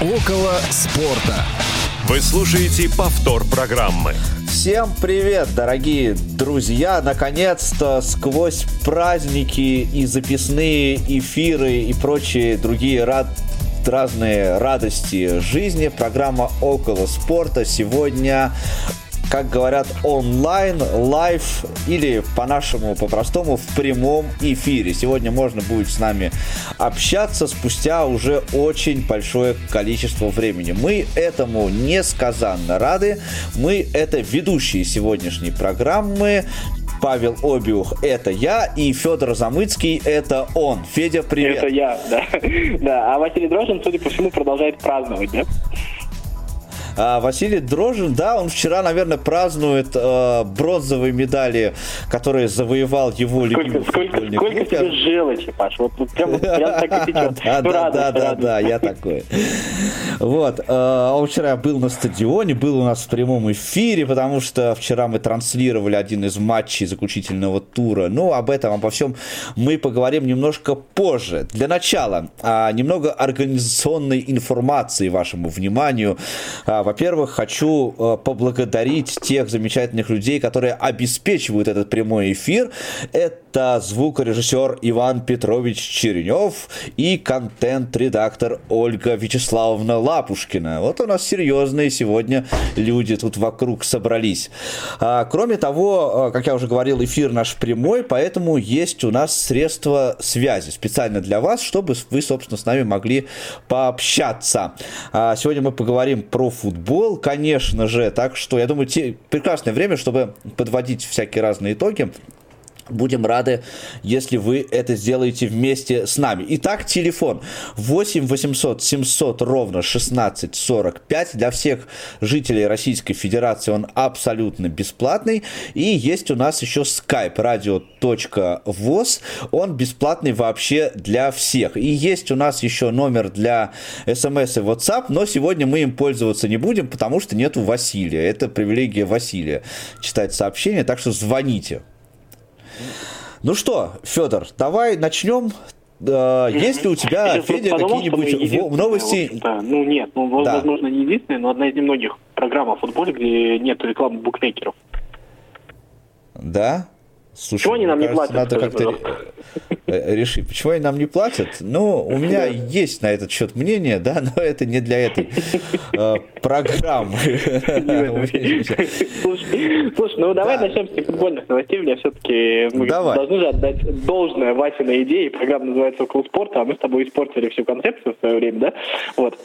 Около спорта. Вы слушаете повтор программы. Всем привет, дорогие друзья! Наконец-то сквозь праздники и записные эфиры и прочие другие рад разные радости жизни. Программа «Около спорта» сегодня как говорят, онлайн, live или по-нашему, по-простому в прямом эфире. Сегодня можно будет с нами общаться спустя уже очень большое количество времени. Мы этому несказанно рады. Мы это ведущие сегодняшней программы. Павел Обиух – это я, и Федор Замыцкий – это он. Федя, привет. Это я, да. да. А Василий Дрожин, судя по всему, продолжает праздновать, да? А Василий Дрожин, да, он вчера, наверное, празднует э, бронзовые медали, которые завоевал его любимый сколько, сколько, сколько тебе желчи, Паш, вот прям, прям так и течет. Да, да, да, да, да, я такой. Вот, э, он вчера был на стадионе, был у нас в прямом эфире, потому что вчера мы транслировали один из матчей заключительного тура. Ну, об этом, обо всем мы поговорим немножко позже. Для начала, а, немного организационной информации вашему вниманию. Во-первых, хочу э, поблагодарить тех замечательных людей, которые обеспечивают этот прямой эфир. Это звукорежиссер Иван Петрович Черенев и контент-редактор Ольга Вячеславовна Лапушкина. Вот у нас серьезные сегодня люди тут вокруг собрались. А, кроме того, э, как я уже говорил, эфир наш прямой, поэтому есть у нас средства связи специально для вас, чтобы вы, собственно, с нами могли пообщаться. А, сегодня мы поговорим про футбол футбол, конечно же. Так что, я думаю, те, прекрасное время, чтобы подводить всякие разные итоги. Будем рады, если вы это сделаете вместе с нами. Итак, телефон 8 800 700 ровно 16 45. Для всех жителей Российской Федерации он абсолютно бесплатный. И есть у нас еще skype radio.voz. Он бесплатный вообще для всех. И есть у нас еще номер для смс и WhatsApp, но сегодня мы им пользоваться не будем, потому что нету Василия. Это привилегия Василия читать сообщения, так что звоните. Ну что, Федор, давай начнем. Есть ли у тебя, Федя, какие-нибудь новости? Да, ну нет, ну, да. возможно, не единственная, но одна из немногих программ о футболе, где нет рекламы букмекеров. Да? Слушай, Чего они нам кажется, не платят? Надо как-то э, решить, почему они нам не платят. Ну, у меня есть на этот счет мнение, да, но это не для этой э, программы. Слушай, ну давай начнем с футбольных новостей. У меня все-таки мы должны же отдать должное Васиной идее. Программа называется «Около спорта», а мы с тобой испортили всю концепцию в свое время, да? Вот.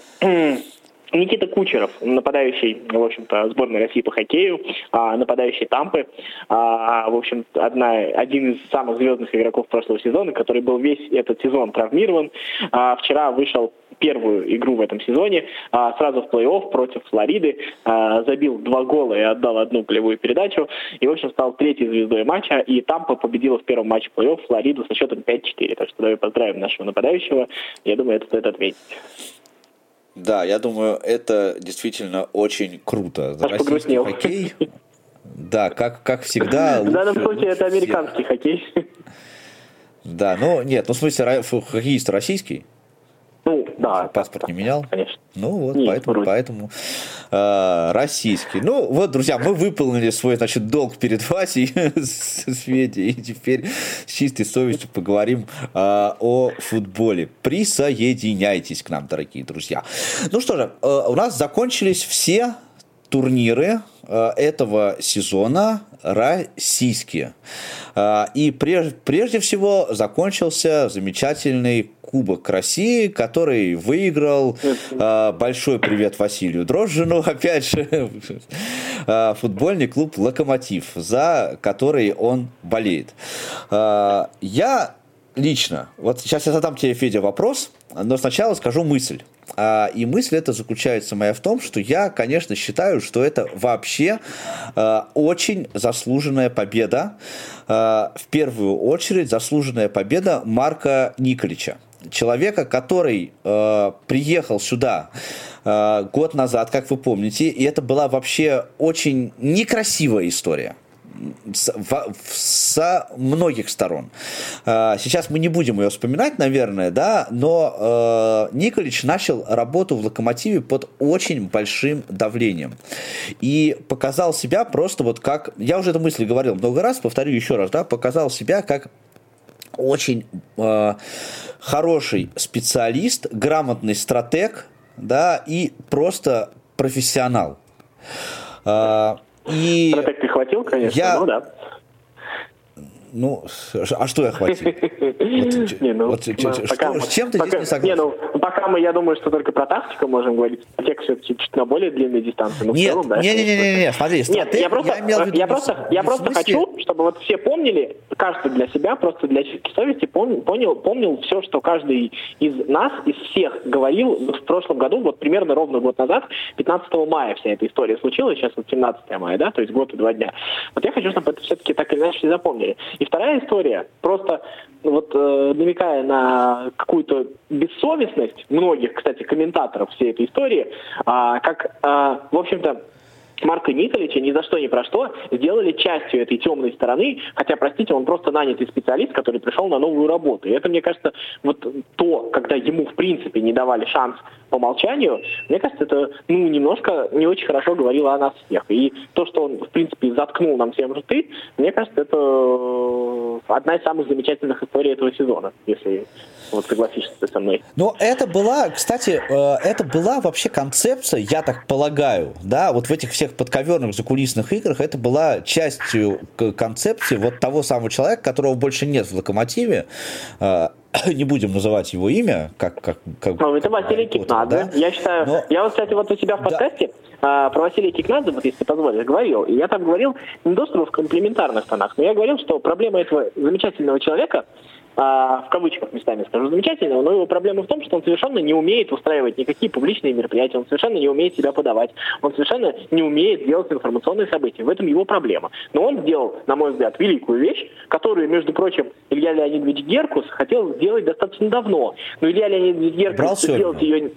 Никита Кучеров, нападающий, в общем-то, сборной России по хоккею, а, нападающий Тампы, а, в общем, одна, один из самых звездных игроков прошлого сезона, который был весь этот сезон травмирован. А, вчера вышел первую игру в этом сезоне, сразу в плей-офф против Флориды, забил два гола и отдал одну голевую передачу, и, в общем, стал третьей звездой матча, и Тампа победила в первом матче плей-офф Флориду со счетом 5-4. Так что давай поздравим нашего нападающего. Я думаю, это стоит отметить. Да, я думаю, это действительно очень круто. Аж Российский хоккей. Да, как, как всегда. В данном случае это американский хоккей. Да, ну нет, ну в смысле, хоккеист российский. Ну, да. Паспорт не менял? Конечно. Ну вот, Нет, поэтому, вроде. поэтому э, российский. Ну вот, друзья, мы выполнили свой, значит, долг перед Васей с Федей, и теперь с чистой совестью поговорим э, о футболе. Присоединяйтесь к нам, дорогие друзья. Ну что же, э, у нас закончились все турниры этого сезона российские. Э, и прежде, прежде всего закончился замечательный Кубок России, который выиграл. Э, большой привет Василию Дрожжину, опять же, футбольный клуб «Локомотив», за который он болеет. Я лично, вот сейчас я задам тебе, Федя, вопрос, но сначала скажу мысль. А, и мысль эта заключается моя в том, что я, конечно, считаю, что это вообще а, очень заслуженная победа. А, в первую очередь заслуженная победа Марка Николича. Человека, который приехал сюда год назад, как вы помните, и это была вообще очень некрасивая история со многих сторон. Э, сейчас мы не будем ее вспоминать, наверное, да, но э, Николич начал работу в «Локомотиве» под очень большим давлением. И показал себя просто вот как... Я уже эту мысль говорил много раз, повторю еще раз, да, показал себя как очень э, хороший специалист, грамотный стратег, да, и просто профессионал. Э, и Стратег ты хватил, конечно, я... ну да. Ну, а что я хватил? Ну, с чем ты здесь не согласен? Ну, пока мы, я думаю, что только про тактику можем говорить. Стратег все-таки чуть на более длинной дистанции. Нет, не, не, не, не, смотри, Нет, я просто, я просто, я просто хочу, чтобы вот все помнили, каждый для себя, просто для совести понял, помнил все, что каждый из нас, из всех говорил в прошлом году, вот примерно ровно год назад, 15 мая вся эта история случилась, сейчас вот 17 мая, да, то есть год и два дня. Вот я хочу, чтобы это все-таки так или иначе запомнили. И вторая история, просто вот э, намекая на какую-то бессовестность многих, кстати, комментаторов всей этой истории, э, как, э, в общем-то, Марка Николича ни за что ни про что сделали частью этой темной стороны, хотя, простите, он просто нанятый специалист, который пришел на новую работу. И это, мне кажется, вот то, когда ему, в принципе, не давали шанс по умолчанию, мне кажется, это, ну, немножко не очень хорошо говорило о нас всех. И то, что он, в принципе, заткнул нам всем рты, мне кажется, это э, одна из самых замечательных историй этого сезона, если вот согласишься со мной. Но это была, кстати, э, это была вообще концепция, я так полагаю, да, вот в этих всех подковерных закулисных играх, это была частью концепции вот того самого человека, которого больше нет в «Локомотиве», э, не будем называть его имя, как... как, как ну, это Василий Кикнадзе. Да? Я считаю... Но... Я вот, кстати, вот у себя в подкасте да. про Василия Кикнадзе, вот если позволишь, говорил. И я там говорил не то чтобы в комплементарных тонах, но я говорил, что проблема этого замечательного человека а, в кавычках местами скажу, замечательного, но его проблема в том, что он совершенно не умеет устраивать никакие публичные мероприятия, он совершенно не умеет себя подавать, он совершенно не умеет делать информационные события. В этом его проблема. Но он сделал, на мой взгляд, великую вещь, которую, между прочим, Илья Леонидович Геркус хотел сделать достаточно давно. Но Илья Леонидович Геркус сделать ее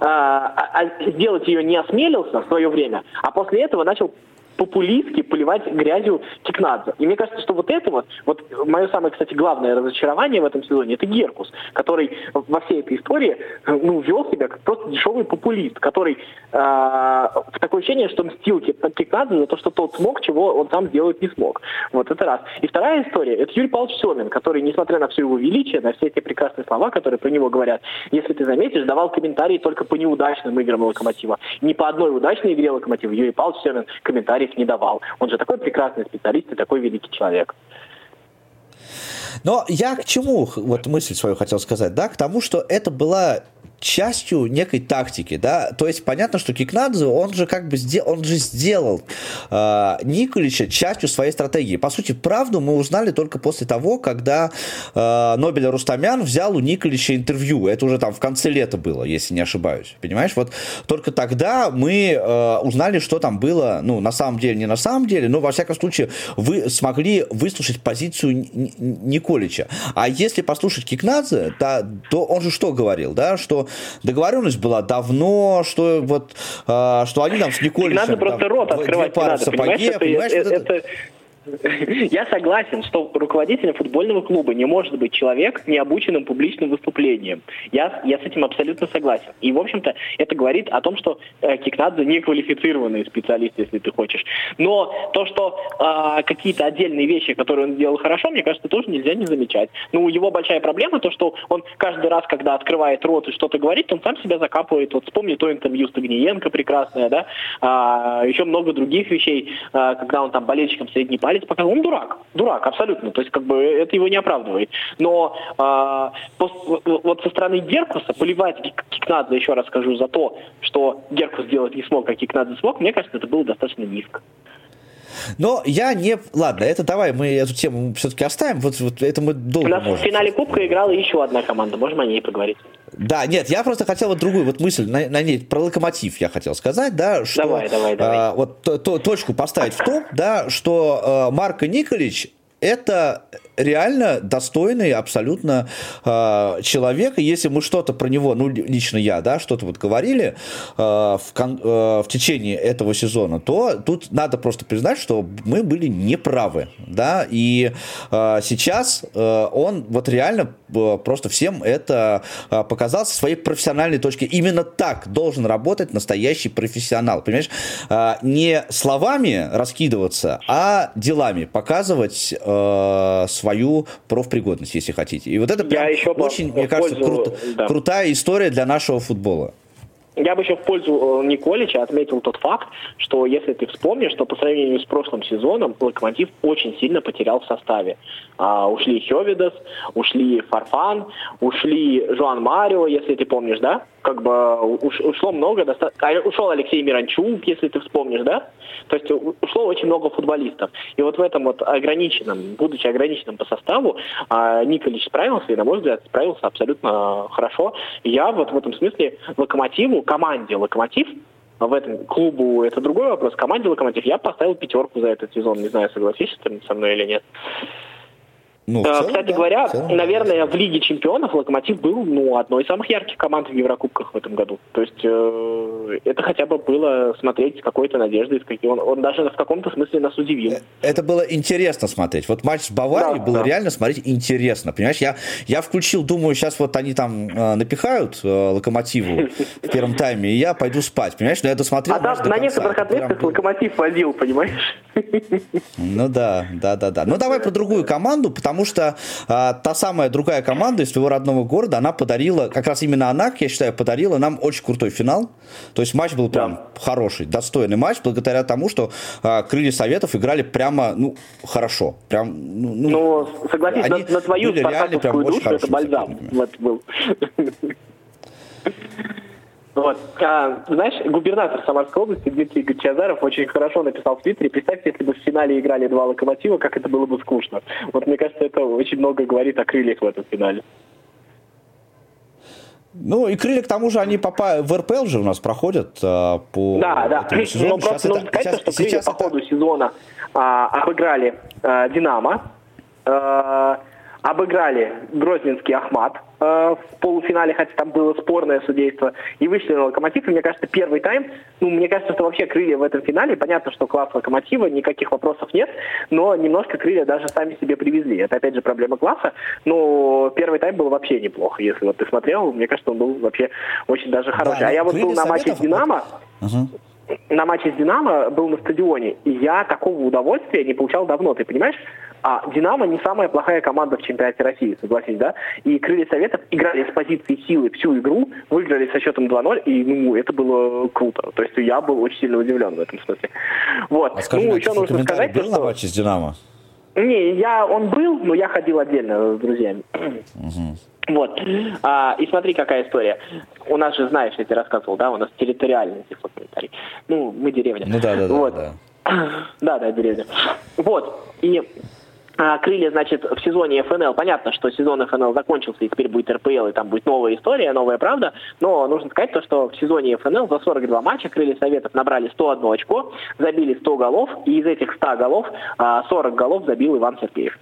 а, а, а, сделать ее не осмелился в свое время, а после этого начал популистски поливать грязью Кикнадзе. И мне кажется, что вот это вот, вот мое самое, кстати, главное разочарование в этом сезоне, это Геркус, который во всей этой истории ну, вел себя как просто дешевый популист, который э, такое ощущение, что мстил Кикнадзе за то, что тот смог, чего он сам сделать не смог. Вот это раз. И вторая история, это Юрий Павлович Семин, который, несмотря на все его величие, на все эти прекрасные слова, которые про него говорят, если ты заметишь, давал комментарии только по неудачным играм Локомотива. Не по одной удачной игре Локомотива Юрий Павлович Семин комментарий комментариев не давал. Он же такой прекрасный специалист и такой великий человек. Но я к чему вот мысль свою хотел сказать, да, к тому, что это была частью некой тактики, да, то есть понятно, что Кикнадзе, он же как бы сделал, он же сделал э, Николича частью своей стратегии. По сути, правду мы узнали только после того, когда э, Нобеля Рустамян взял у Николича интервью, это уже там в конце лета было, если не ошибаюсь, понимаешь, вот только тогда мы э, узнали, что там было, ну, на самом деле, не на самом деле, но, во всяком случае, вы смогли выслушать позицию Николича. А если послушать Кикнадзе, да, то он же что говорил, да, что договоренность была давно, что вот, э, что они там с Николичем... Надо просто рот открывать, не надо, понимаешь, это, понимаешь, это, вот это, это я согласен, что руководителем футбольного клуба не может быть человек, не обученным публичным выступлением. Я, я с этим абсолютно согласен. И, в общем-то, это говорит о том, что э, Кикнадзе не квалифицированный специалист, если ты хочешь. Но то, что э, какие-то отдельные вещи, которые он сделал хорошо, мне кажется, тоже нельзя не замечать. Ну, его большая проблема то, что он каждый раз, когда открывает рот и что-то говорит, он сам себя закапывает. Вот вспомни то интервью с Тагниенко прекрасное, да, а, еще много других вещей, а, когда он там болельщикам средний палец палец показал. Он дурак. Дурак, абсолютно. То есть, как бы, это его не оправдывает. Но э, вот со стороны Геркуса поливать Кикнадзе, еще раз скажу, за то, что Геркус сделать не смог, как Кикнадзе смог, мне кажется, это было достаточно низко. Но я не... Ладно, это давай мы эту тему все-таки оставим. Вот, вот это мы долго У нас можем. в финале Кубка играла еще одна команда. Можем о ней поговорить. Да, нет, я просто хотел вот другую вот мысль на, на ней, про локомотив я хотел сказать, да, что... Давай, давай, давай. А, вот то, то, точку поставить в том, да, что а, Марко Николич это реально достойный абсолютно э, человек. И если мы что-то про него, ну, лично я, да, что-то вот говорили э, в, кон, э, в течение этого сезона, то тут надо просто признать, что мы были неправы, да, и э, сейчас э, он вот реально э, просто всем это э, показал со своей профессиональной точки. Именно так должен работать настоящий профессионал, понимаешь? Э, не словами раскидываться, а делами показывать э, профпригодность, если хотите. И вот это прям очень, мне кажется, крут, да. крутая история для нашего футбола. Я бы еще в пользу э, Николича отметил тот факт, что если ты вспомнишь, что по сравнению с прошлым сезоном Локомотив очень сильно потерял в составе. А, ушли Хевидас, ушли Фарфан, ушли Жуан Марио, если ты помнишь, да? Как бы уш, ушло много, доста... А, ушел Алексей Миранчук, если ты вспомнишь, да? То есть ушло очень много футболистов. И вот в этом вот ограниченном, будучи ограниченным по составу, а, Николич справился, и, на мой взгляд, справился абсолютно хорошо. Я вот в этом смысле Локомотиву, команде Локомотив, в этом клубу это другой вопрос. Команде Локомотив я поставил пятерку за этот сезон. Не знаю, согласишься ты со мной или нет. Ну, э, целом, Кстати да, говоря, целом, наверное, да. в Лиге чемпионов Локомотив был ну, одной из самых ярких команд в Еврокубках в этом году. То есть э, это хотя бы было смотреть с какой-то надеждой. С каким... он, он даже в каком-то смысле нас удивил. Э, это было интересно смотреть. Вот матч с Баварией да, было да. реально смотреть интересно. Понимаешь, я, я включил, думаю, сейчас вот они там э, напихают э, Локомотиву в первом тайме, и я пойду спать. Понимаешь, но я досмотрел. А там на некоторых отрезках Локомотив возил, понимаешь? Ну да, да, да, да. Ну давай про другую команду, потому потому что а, та самая другая команда из своего родного города, она подарила, как раз именно она, я считаю, подарила нам очень крутой финал. То есть матч был прям да. хороший, достойный матч, благодаря тому, что а, крылья Советов играли прямо, ну, хорошо. Прям, ну, ну, ну согласись, на, на твою спартаковскую душу это бальзам был. Вот. А, знаешь, губернатор Самарской области Дмитрий Гачазаров очень хорошо написал в Твиттере, представьте, если бы в финале играли два локомотива, как это было бы скучно. Вот мне кажется, это очень много говорит о крыльях в этом финале. Ну, и крылья, к тому же, они попа... в РПЛ же у нас проходят а, по Да, да. Этому сезону. Но просто нужно сказать, сейчас, что крылья сейчас по это... ходу сезона а, обыграли а, «Динамо», а, обыграли Грозненский Ахмат в полуфинале, хотя там было спорное судейство, и вышли на Локомотив. И мне кажется, первый тайм, ну, мне кажется, что вообще крылья в этом финале, понятно, что класс Локомотива, никаких вопросов нет, но немножко крылья даже сами себе привезли. Это, опять же, проблема класса, но первый тайм был вообще неплохо. Если вот ты смотрел, мне кажется, он был вообще очень даже хороший. Да, а я вот был на матче «Динамо», угу на матче с «Динамо» был на стадионе, и я такого удовольствия не получал давно, ты понимаешь? А «Динамо» не самая плохая команда в чемпионате России, согласись, да? И «Крылья Советов» играли с позиции силы всю игру, выиграли со счетом 2-0, и ну, это было круто. То есть я был очень сильно удивлен в этом смысле. Вот. А скажи, ну, еще нужно сказать, был что... на матче с «Динамо»? Не, я, он был, но я ходил отдельно с друзьями. Угу. Вот. А, и смотри, какая история. У нас же, знаешь, я тебе рассказывал, да, у нас территориальный тифлокомментарий. Ну, мы деревня. Ну да, да, да. Вот. Да, да, да деревня. Вот. И крылья, значит, в сезоне ФНЛ. Понятно, что сезон ФНЛ закончился, и теперь будет РПЛ, и там будет новая история, новая правда. Но нужно сказать то, что в сезоне ФНЛ за 42 матча крылья Советов набрали 101 очко, забили 100 голов, и из этих 100 голов 40 а, голов забил Иван Сергеев.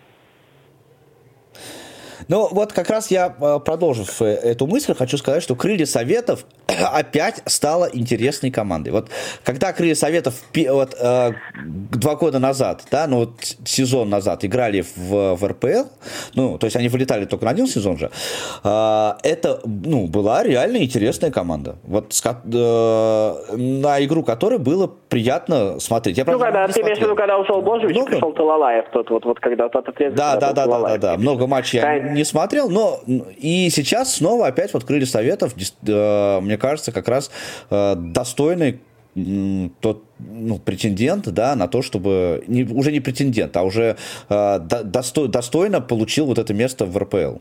Ну, вот как раз я, э, продолжив эту мысль, хочу сказать, что «Крылья Советов» опять стала интересной командой. Вот когда «Крылья Советов» вот, э, два года назад, да, ну вот сезон назад играли в, в РПЛ, ну, то есть они вылетали только на один сезон же, э, это, ну, была реально интересная команда. Вот с, на игру которой было приятно смотреть. Я, ну, когда, ты имеешь в виду, когда ушел Божевич, много... пришел Талалаев, тот вот, вот когда тот. Да, да, да, да, да, да, много матчей я не смотрел, но и сейчас снова опять вот крылья советов, э, мне кажется, как раз э, достойный тот ну, претендент, да, на то, чтобы не, уже не претендент, а уже э, достой, достойно получил вот это место в РПЛ.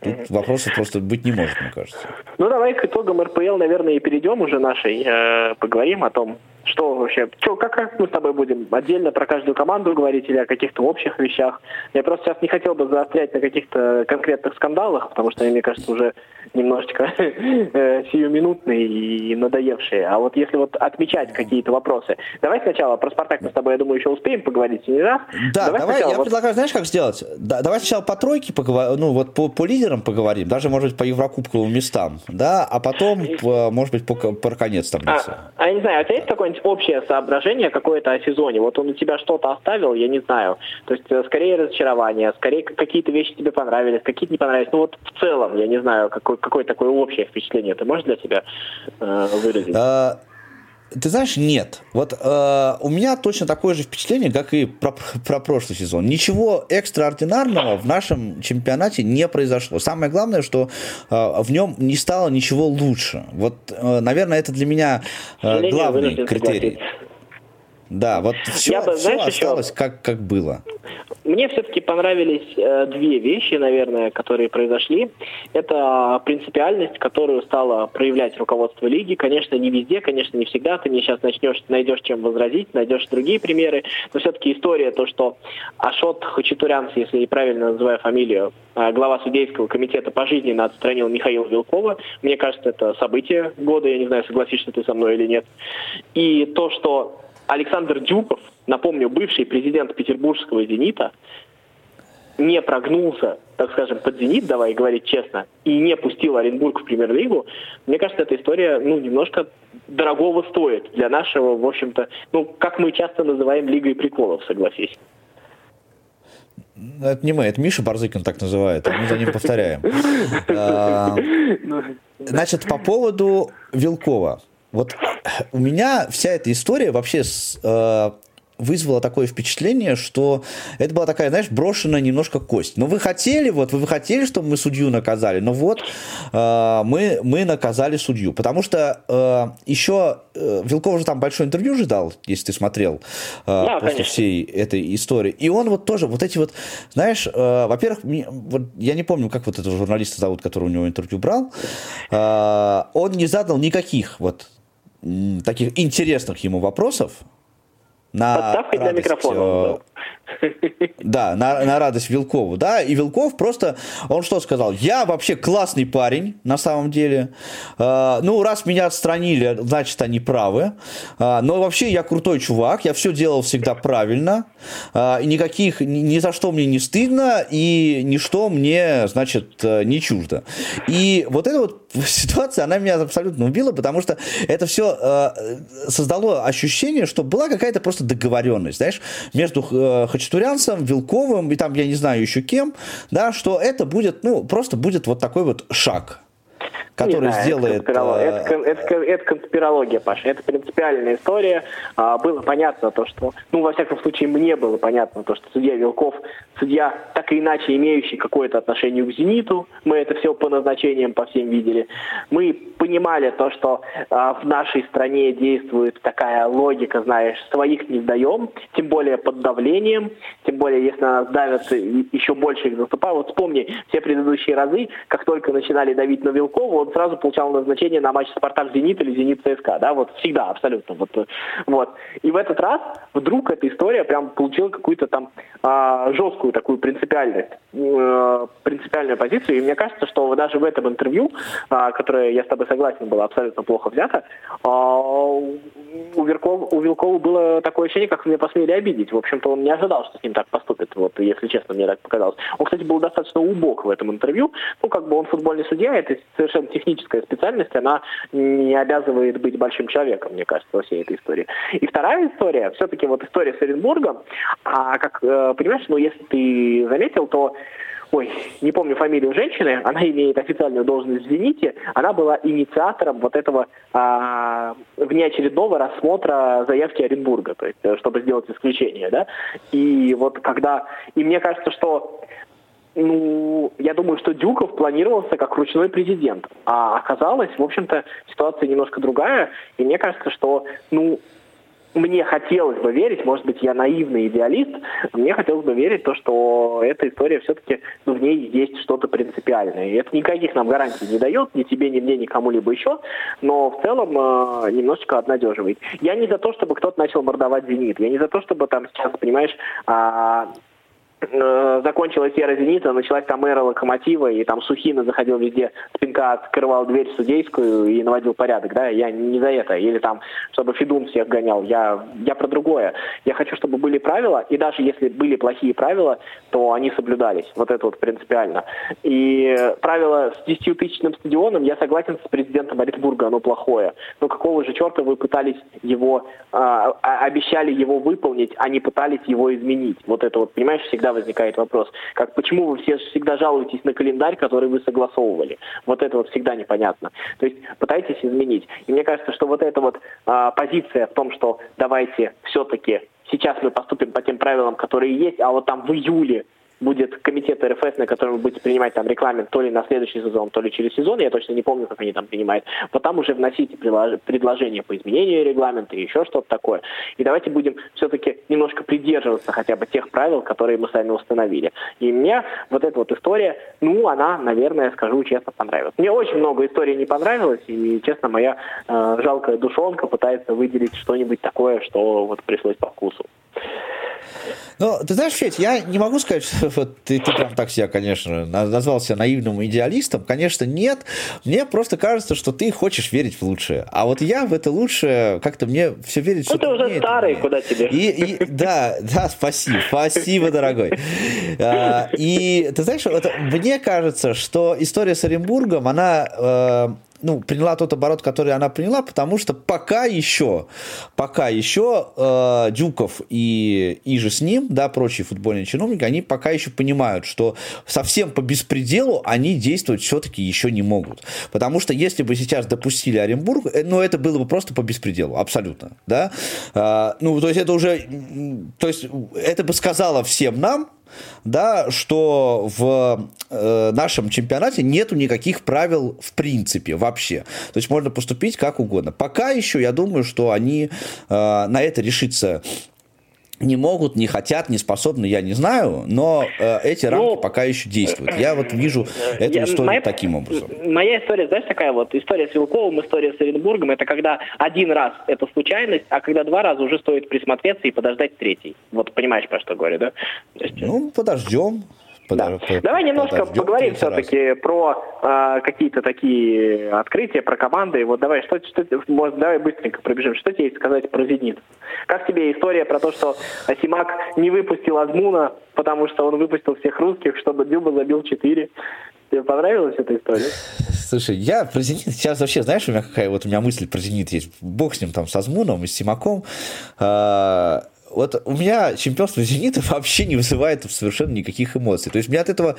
Тут вопросов просто быть не может, мне кажется. Ну, давай к итогам РПЛ, наверное, и перейдем уже нашей. Э, поговорим о том, Что вообще? Что, как, как мы с тобой будем отдельно про каждую команду говорить или о каких-то общих вещах? Я просто сейчас не хотел бы заострять на каких-то конкретных скандалах, потому что они, мне кажется, уже немножечко э, сиюминутные и надоевшие. А вот если вот отмечать какие-то вопросы. Давай сначала про «Спартак» мы с тобой, я думаю, еще успеем поговорить не раз. Да, давай, давай я вот... предлагаю, знаешь, как сделать? Да, давай сначала по тройке поговорим, ну вот по, по лидерам поговорим, даже, может быть, по Еврокубковым местам, да, а потом, по, может быть, по, по конец таблицы. А, а я не знаю, у тебя есть какое-нибудь общее соображение какое-то о сезоне? Вот он у тебя что-то оставил, я не знаю. То есть, э, скорее разочарование, скорее какие-то вещи тебе понравились, какие-то не понравились. Ну вот в целом, я не знаю, какой, какое такое общее впечатление ты можешь для себя э, выразить? А, ты знаешь, нет. Вот э, у меня точно такое же впечатление, как и про, про прошлый сезон. Ничего экстраординарного в нашем чемпионате не произошло. Самое главное, что э, в нем не стало ничего лучше. Вот, э, наверное, это для меня э, главный критерий. Да, вот все, Я бы, все знаешь, осталось еще... как, как было. Мне все-таки понравились э, две вещи, наверное, которые произошли. Это принципиальность, которую стало проявлять руководство лиги. Конечно, не везде, конечно, не всегда. Ты мне сейчас начнешь, найдешь чем возразить, найдешь другие примеры. Но все-таки история, то, что Ашот Хачатурянц, если я правильно называю фамилию, э, глава судейского комитета пожизненно отстранил Михаила Вилкова. Мне кажется, это событие года. Я не знаю, согласишься ты со мной или нет. И то, что Александр Дюков, напомню, бывший президент петербургского «Зенита», не прогнулся, так скажем, под «Зенит», давай говорить честно, и не пустил Оренбург в премьер-лигу, мне кажется, эта история, ну, немножко дорогого стоит для нашего, в общем-то, ну, как мы часто называем «Лигой приколов», согласись. Это не мы, это Миша Барзыкин так называет, мы за ним повторяем. А, ну, значит, по поводу Вилкова. Вот у меня вся эта история вообще с, э, вызвало такое впечатление, что это была такая, знаешь, брошенная немножко кость. Но вы хотели, вот вы хотели, чтобы мы судью наказали, но вот э, мы, мы наказали судью. Потому что э, еще э, Вилков же там большое интервью же дал, если ты смотрел, э, да, после конечно. всей этой истории. И он вот тоже, вот эти вот, знаешь, э, во-первых, вот, я не помню, как вот этого журналиста зовут, который у него интервью брал, э, он не задал никаких вот таких интересных ему вопросов, на Подставкой радость, для микрофона. Да, на, на радость Вилкову, да, и Вилков просто, он что сказал, я вообще классный парень, на самом деле, э, ну, раз меня отстранили, значит, они правы, э, но вообще я крутой чувак, я все делал всегда правильно, э, никаких, ни, ни за что мне не стыдно, и ничто мне, значит, э, не чуждо. И вот эта вот ситуация, она меня абсолютно убила, потому что это все э, создало ощущение, что была какая-то просто договоренность, знаешь, между э, Хачатурянцем, Вилковым и там, я не знаю еще кем, да, что это будет, ну, просто будет вот такой вот шаг который знаю, сделает... Это, это, это, это конспирология, Паша, это принципиальная история. А, было понятно то, что... Ну, во всяком случае, мне было понятно то, что судья Вилков, судья так или иначе имеющий какое-то отношение к «Зениту», мы это все по назначениям по всем видели. Мы понимали то, что а, в нашей стране действует такая логика, знаешь, своих не сдаем, тем более под давлением, тем более если на нас давят, еще больше их заступают. Вот вспомни все предыдущие разы, как только начинали давить на Вилкова, он сразу получал назначение на матч Спартак-Зенит или Зенит-ЦСКА, да, вот всегда, абсолютно, вот, вот. И в этот раз вдруг эта история прям получила какую-то там а, жесткую такую принципиальность, э, принципиальную позицию, и мне кажется, что даже в этом интервью, а, которое, я с тобой согласен, было абсолютно плохо взято, а, у, Вилкова, у Вилкова было такое ощущение, как мне посмели обидеть. В общем-то, он не ожидал, что с ним так поступит, вот, если честно, мне так показалось. Он, кстати, был достаточно убог в этом интервью, ну, как бы он футбольный судья, это совершенно техническая специальность, она не обязывает быть большим человеком, мне кажется, во всей этой истории. И вторая история, все-таки вот история с Оренбургом, а как, э, понимаешь, ну, если ты заметил, то ой, не помню фамилию женщины, она имеет официальную должность в «Зените», она была инициатором вот этого а, внеочередного рассмотра заявки Оренбурга, то есть, э, чтобы сделать исключение, да, и вот когда, и мне кажется, что ну, я думаю, что Дюков планировался как ручной президент, а оказалось, в общем-то, ситуация немножко другая, и мне кажется, что, ну, мне хотелось бы верить, может быть, я наивный идеалист, мне хотелось бы верить то, что эта история все-таки, ну, в ней есть что-то принципиальное. И это никаких нам гарантий не дает, ни тебе, ни мне, ни кому-либо еще, но в целом э, немножечко обнадеживает. Я не за то, чтобы кто-то начал мордовать «Зенит», я не за то, чтобы там сейчас, понимаешь, э, закончилась эра «Зенита», началась там эра «Локомотива», и там Сухина заходил везде, спинка открывал дверь судейскую и наводил порядок, да, я не за это, или там, чтобы Федун всех гонял, я, я про другое. Я хочу, чтобы были правила, и даже если были плохие правила, то они соблюдались, вот это вот принципиально. И правило с 10-тысячным стадионом, я согласен с президентом Оренбурга, оно плохое. Но какого же черта вы пытались его, э, обещали его выполнить, а не пытались его изменить? Вот это вот, понимаешь, всегда возникает вопрос, как почему вы все всегда жалуетесь на календарь, который вы согласовывали. Вот это вот всегда непонятно. То есть пытайтесь изменить. И мне кажется, что вот эта вот а, позиция в том, что давайте все-таки сейчас мы поступим по тем правилам, которые есть, а вот там в июле будет комитет РФС, на котором вы будете принимать там регламент то ли на следующий сезон, то ли через сезон, я точно не помню, как они там принимают, вот там уже вносите предложения по изменению регламента и еще что-то такое. И давайте будем все-таки немножко придерживаться хотя бы тех правил, которые мы сами установили. И мне вот эта вот история, ну, она, наверное, скажу честно, понравилась. Мне очень много историй не понравилось, и, честно, моя э, жалкая душонка пытается выделить что-нибудь такое, что вот пришлось по вкусу. Ну, ты знаешь, Федь, я не могу сказать, что вот, ты, ты прям так себя, конечно, назвал себя наивным идеалистом. Конечно, нет. Мне просто кажется, что ты хочешь верить в лучшее. А вот я в это лучшее, как-то мне все верить, что... Ну, ты уже старый, куда тебе. И, и, да, да, спасибо, спасибо, дорогой. А, и ты знаешь, это, мне кажется, что история с Оренбургом, она э, ну, приняла тот оборот, который она приняла, потому что пока еще, пока еще э, Дюков и, и же с ним, да, прочие футбольные чиновники, они пока еще понимают, что совсем по беспределу они действовать все-таки еще не могут. Потому что если бы сейчас допустили Оренбург, э, ну, это было бы просто по беспределу, абсолютно, да. Э, ну, то есть это уже, то есть это бы сказала всем нам, да, что в э, нашем чемпионате нету никаких правил в принципе вообще. То есть можно поступить как угодно. Пока еще я думаю, что они э, на это решиться не могут, не хотят, не способны, я не знаю, но э, эти рамки ну, пока еще действуют. Я вот вижу эту я, историю моя, таким образом. Моя история, знаешь, такая вот, история с Вилковым, история с Оренбургом, это когда один раз это случайность, а когда два раза уже стоит присмотреться и подождать третий. Вот понимаешь, про что говорю, да? Есть... Ну, подождем. Да. Давай немножко поговорим все-таки про э, какие-то такие открытия, про команды. Вот давай, что, что, может, давай быстренько пробежим. Что тебе есть сказать про «Зенит»? Как тебе история про то, что Асимак не выпустил Азмуна, потому что он выпустил всех русских, чтобы Дюба забил 4? Тебе понравилась эта история? Слушай, я про «Зенит» сейчас вообще, знаешь, у меня какая вот у меня мысль про «Зенит» есть. Бог с ним там, с Азмуном и с Симаком. А, вот у меня чемпионство «Зенита» вообще не вызывает совершенно никаких эмоций. То есть мне от этого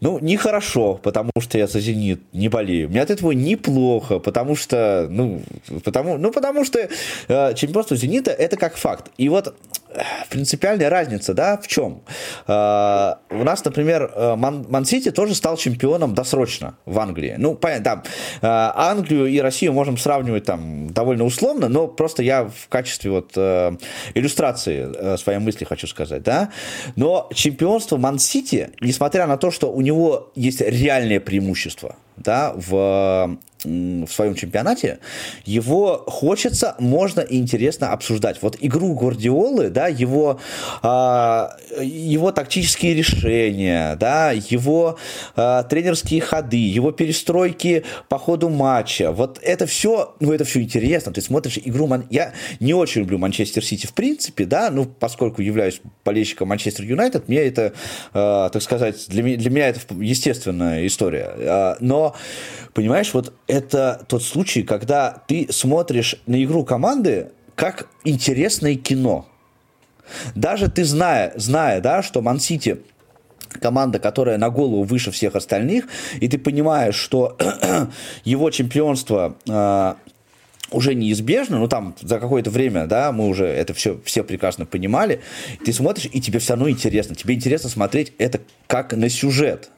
ну, нехорошо, потому что я за «Зенит» не болею. Мне от этого неплохо, потому что, ну, потому, ну, потому что э, чемпионство «Зенита» – это как факт. И вот э, принципиальная разница, да, в чем? Э, у нас, например, э, Ман-Сити тоже стал чемпионом досрочно в Англии. Ну, понятно, там, э, Англию и Россию можем сравнивать там довольно условно, но просто я в качестве вот э, иллюстрации э, своей мысли хочу сказать, да. Но чемпионство Ман-Сити, несмотря на то, что у него него есть реальное преимущество да, в в своем чемпионате, его хочется, можно и интересно обсуждать. Вот игру Гвардиолы, да, его, э, его тактические решения, да, его э, тренерские ходы, его перестройки по ходу матча, вот это все, ну, это все интересно. Ты смотришь игру, я не очень люблю Манчестер Сити в принципе, да, ну, поскольку являюсь болельщиком Манчестер Юнайтед, мне это, э, так сказать, для, меня, для меня это естественная история. Но, понимаешь, вот это тот случай, когда ты смотришь на игру команды как интересное кино. Даже ты зная, зная, да, что Ман-Сити команда, которая на голову выше всех остальных, и ты понимаешь, что его чемпионство э, уже неизбежно, ну там за какое-то время, да, мы уже это все, все прекрасно понимали, ты смотришь, и тебе все равно интересно, тебе интересно смотреть это как на сюжет.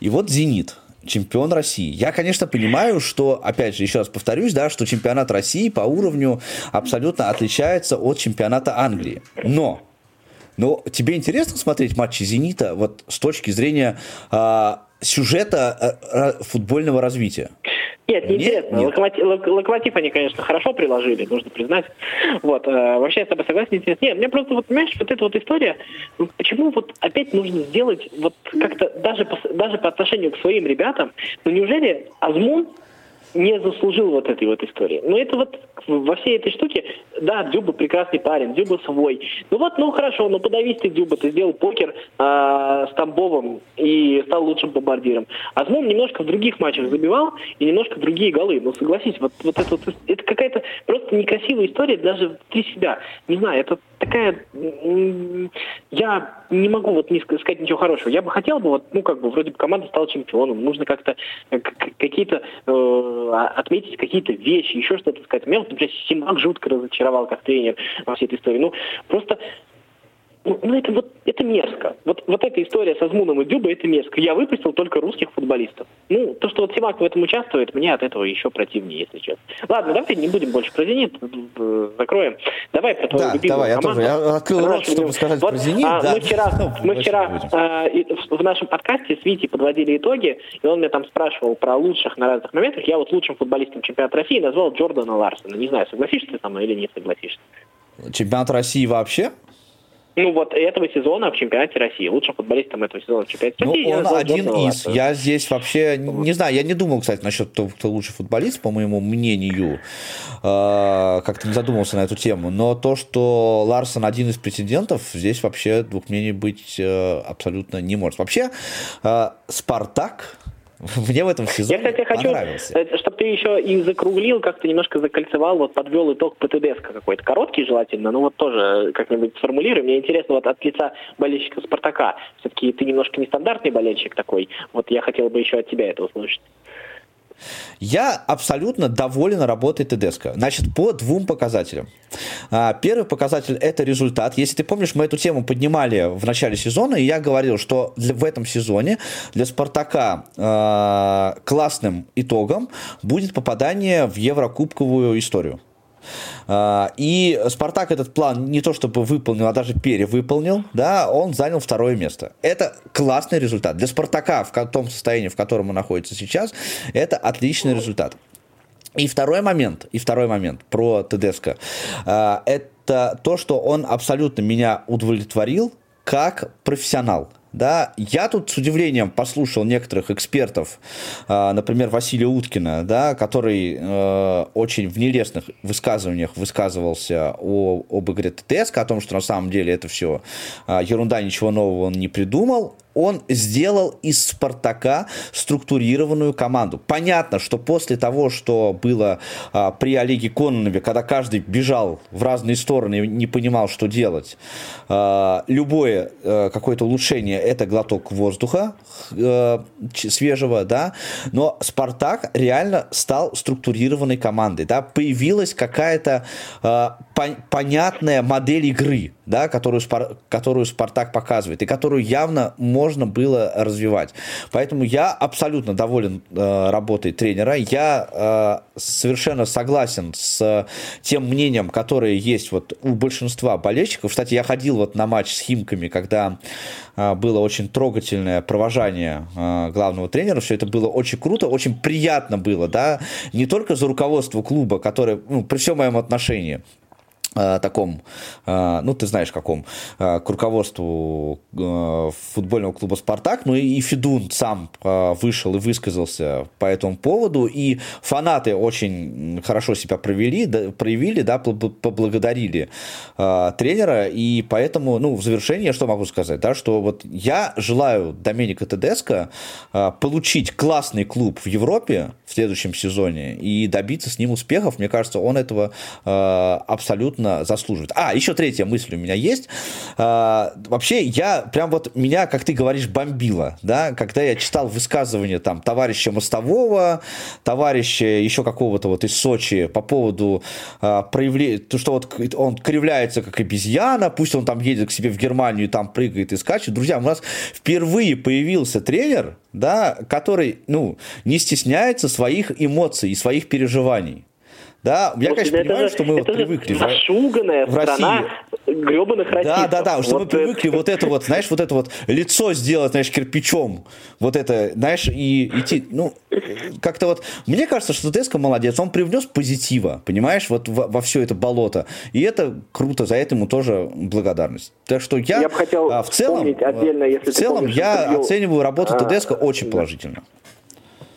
И вот «Зенит», чемпион России. Я, конечно, понимаю, что, опять же, еще раз повторюсь, да, что чемпионат России по уровню абсолютно отличается от чемпионата Англии. Но, но тебе интересно смотреть матчи «Зенита» вот с точки зрения э, сюжета э, футбольного развития? Нет, не интересно. Нет. Локомотив, локомотив они, конечно, хорошо приложили, нужно признать. Вот, э, вообще я с тобой согласен, интересно. Нет, мне просто, вот, понимаешь, вот эта вот история, почему вот опять нужно сделать вот как-то даже по, даже по отношению к своим ребятам, ну неужели Азмун не заслужил вот этой вот истории. Но это вот во всей этой штуке, да, Дзюба прекрасный парень, Дзюба свой. Ну вот, ну хорошо, ну подавись ты, Дзюба, ты сделал покер э, с Тамбовым и стал лучшим бомбардиром. Азмун немножко в других матчах забивал и немножко другие голы. Ну согласись, вот, вот это вот, это какая-то просто некрасивая история даже внутри себя. Не знаю, это такая... Я не могу вот не сказать ничего хорошего. Я бы хотел бы, вот, ну, как бы, вроде бы команда стала чемпионом, нужно как-то э, какие-то э, отметить какие-то вещи, еще что-то сказать. Меня вот, например, Симак жутко разочаровал как тренер во всей этой истории. Ну, просто ну, ну, это вот это мерзко. Вот, вот эта история со Змуном и Дюбой, это мерзко. Я выпустил только русских футболистов. Ну, то, что вот Симак в этом участвует, мне от этого еще противнее, если честно. Ладно, давай не будем больше про «Зенит», закроем. Давай про твою да, любимую давай, команду. Я тоже. Я открыл рот, чтобы сказать вот, про «Зенит». А, да. Мы вчера, ну, мы вчера а, в нашем подкасте с Витей подводили итоги, и он меня там спрашивал про лучших на разных моментах. Я вот лучшим футболистом чемпионата России назвал Джордана Ларсона. Не знаю, согласишься ты со мной или не согласишься. Чемпионат России вообще? Ну вот этого сезона в чемпионате России. Лучшим футболистом этого сезона в чемпионате ну, России. Он один из. Я здесь вообще не знаю, я не думал, кстати, насчет того, кто лучший футболист, по моему мнению. Э, как-то не задумывался на эту тему. Но то, что Ларсон один из претендентов, здесь вообще двух мнений быть э, абсолютно не может. Вообще, э, Спартак Мне в этом сезоне Я, кстати, хочу, э, чтобы ты еще и закруглил, как-то немножко закольцевал, вот подвел итог ПТДС какой-то короткий желательно, ну вот тоже как-нибудь сформулируй. Мне интересно вот от лица болельщика Спартака. Все-таки ты немножко нестандартный болельщик такой. Вот я хотел бы еще от тебя это услышать. Я абсолютно доволен работой ТДСК. Значит, по двум показателям. А, первый показатель – это результат. Если ты помнишь, мы эту тему поднимали в начале сезона, и я говорил, что в этом сезоне для «Спартака» а, классным итогом будет попадание в Еврокубковую историю. А, и Спартак этот план не то чтобы выполнил, а даже перевыполнил, да, он занял второе место. Это классный результат. Для Спартака в том состоянии, в котором он находится сейчас, это отличный результат. И второй момент, и второй момент про Тедеско, а, это то, что он абсолютно меня удовлетворил как профессионал. Да, я тут с удивлением послушал некоторых экспертов, а, например, Василия Уткина, да, который э, очень в нелестных высказываниях высказывался о, об игре ТТС, о том, что на самом деле это все а, ерунда, ничего нового он не придумал он сделал из Спартака структурированную команду. Понятно, что после того, что было а, при Олеге Кононове, когда каждый бежал в разные стороны и не понимал, что делать, а, любое а, какое-то улучшение – это глоток воздуха а, свежего, да, но Спартак реально стал структурированной командой, да, появилась какая-то а, по- понятная модель игры, да, которую, Спар- которую Спартак показывает, и которую явно можно было развивать. Поэтому я абсолютно доволен э, работой тренера. Я э, совершенно согласен с тем мнением, которое есть вот у большинства болельщиков. Кстати, я ходил вот на матч с Химками, когда э, было очень трогательное провожание э, главного тренера. Все это было очень круто, очень приятно было, да, не только за руководство клуба, которое, ну, при всем моем отношении, таком, э, ну, ты знаешь, каком, э, к руководству футбольного клуба «Спартак», ну и Федун сам вышел и высказался по этому поводу, и фанаты очень хорошо себя провели, проявили, да, поблагодарили тренера, и поэтому, ну, в завершение что могу сказать, да, что вот я желаю Доменика Тедеско получить классный клуб в Европе в следующем сезоне и добиться с ним успехов, мне кажется, он этого абсолютно абсолютно заслуживает. А, еще третья мысль у меня есть. А, вообще, я прям вот, меня, как ты говоришь, бомбило, да, когда я читал высказывания там товарища Мостового, товарища еще какого-то вот из Сочи по поводу а, проявления, то, что вот он кривляется как обезьяна, пусть он там едет к себе в Германию и там прыгает и скачет. Друзья, у нас впервые появился тренер, да, который, ну, не стесняется своих эмоций и своих переживаний. Да, я, конечно, понимаю, же, что мы вот привыкли зашуганная в страна гребаных расистов. Да, да, да, что вот мы привыкли это... вот это вот, знаешь, вот это вот лицо сделать, знаешь, кирпичом, вот это, знаешь, и идти, ну, как-то вот, мне кажется, что Теско молодец, он привнес позитива, понимаешь, вот во, во все это болото, и это круто, за это ему тоже благодарность. Так что я, я бы хотел а, в целом, отдельно, если в целом я интервью... оцениваю работу а, Тедеско очень да. положительно.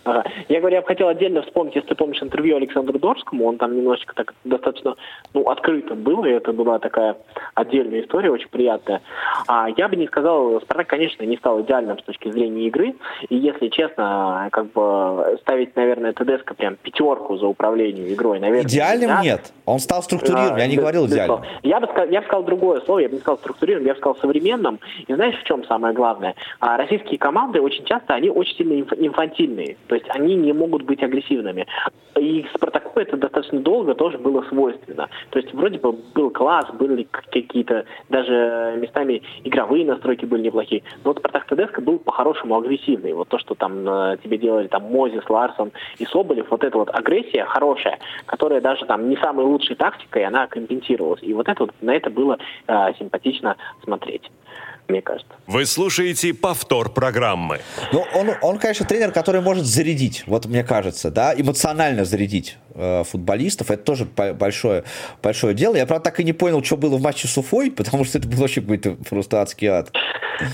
Ага. Я говорю, я бы хотел отдельно вспомнить, если ты помнишь интервью Александру Дорскому, он там немножечко так достаточно ну, открыто был, и это была такая отдельная история, очень приятная. А я бы не сказал, Спартак, конечно, не стал идеальным с точки зрения игры, и если честно, как бы ставить, наверное, ТДСК прям пятерку за управление игрой, наверное. Идеальным да? нет, он стал структурированным, а, я не говорил идеальным. Я бы, я бы сказал другое слово, я бы не сказал структурированным, я бы сказал современным, и знаешь, в чем самое главное? А, российские команды очень часто, они очень сильно инфантильные, то есть они не могут быть агрессивными. И Спартаку это достаточно долго тоже было свойственно. То есть вроде бы был класс, были какие-то даже местами игровые настройки были неплохие. Но вот Спартак ТДСК был по-хорошему агрессивный. Вот то, что там э, тебе делали там Мозис, Ларсон и Соболев, вот эта вот агрессия хорошая, которая даже там не самой лучшей тактикой, она компенсировалась. И вот это вот, на это было э, симпатично смотреть мне кажется. Вы слушаете повтор программы. Ну, он, он, конечно, тренер, который может зарядить, вот мне кажется, да, эмоционально зарядить э, футболистов. Это тоже большое, большое дело. Я, правда, так и не понял, что было в матче с Уфой, потому что это был вообще какой-то просто адский ад.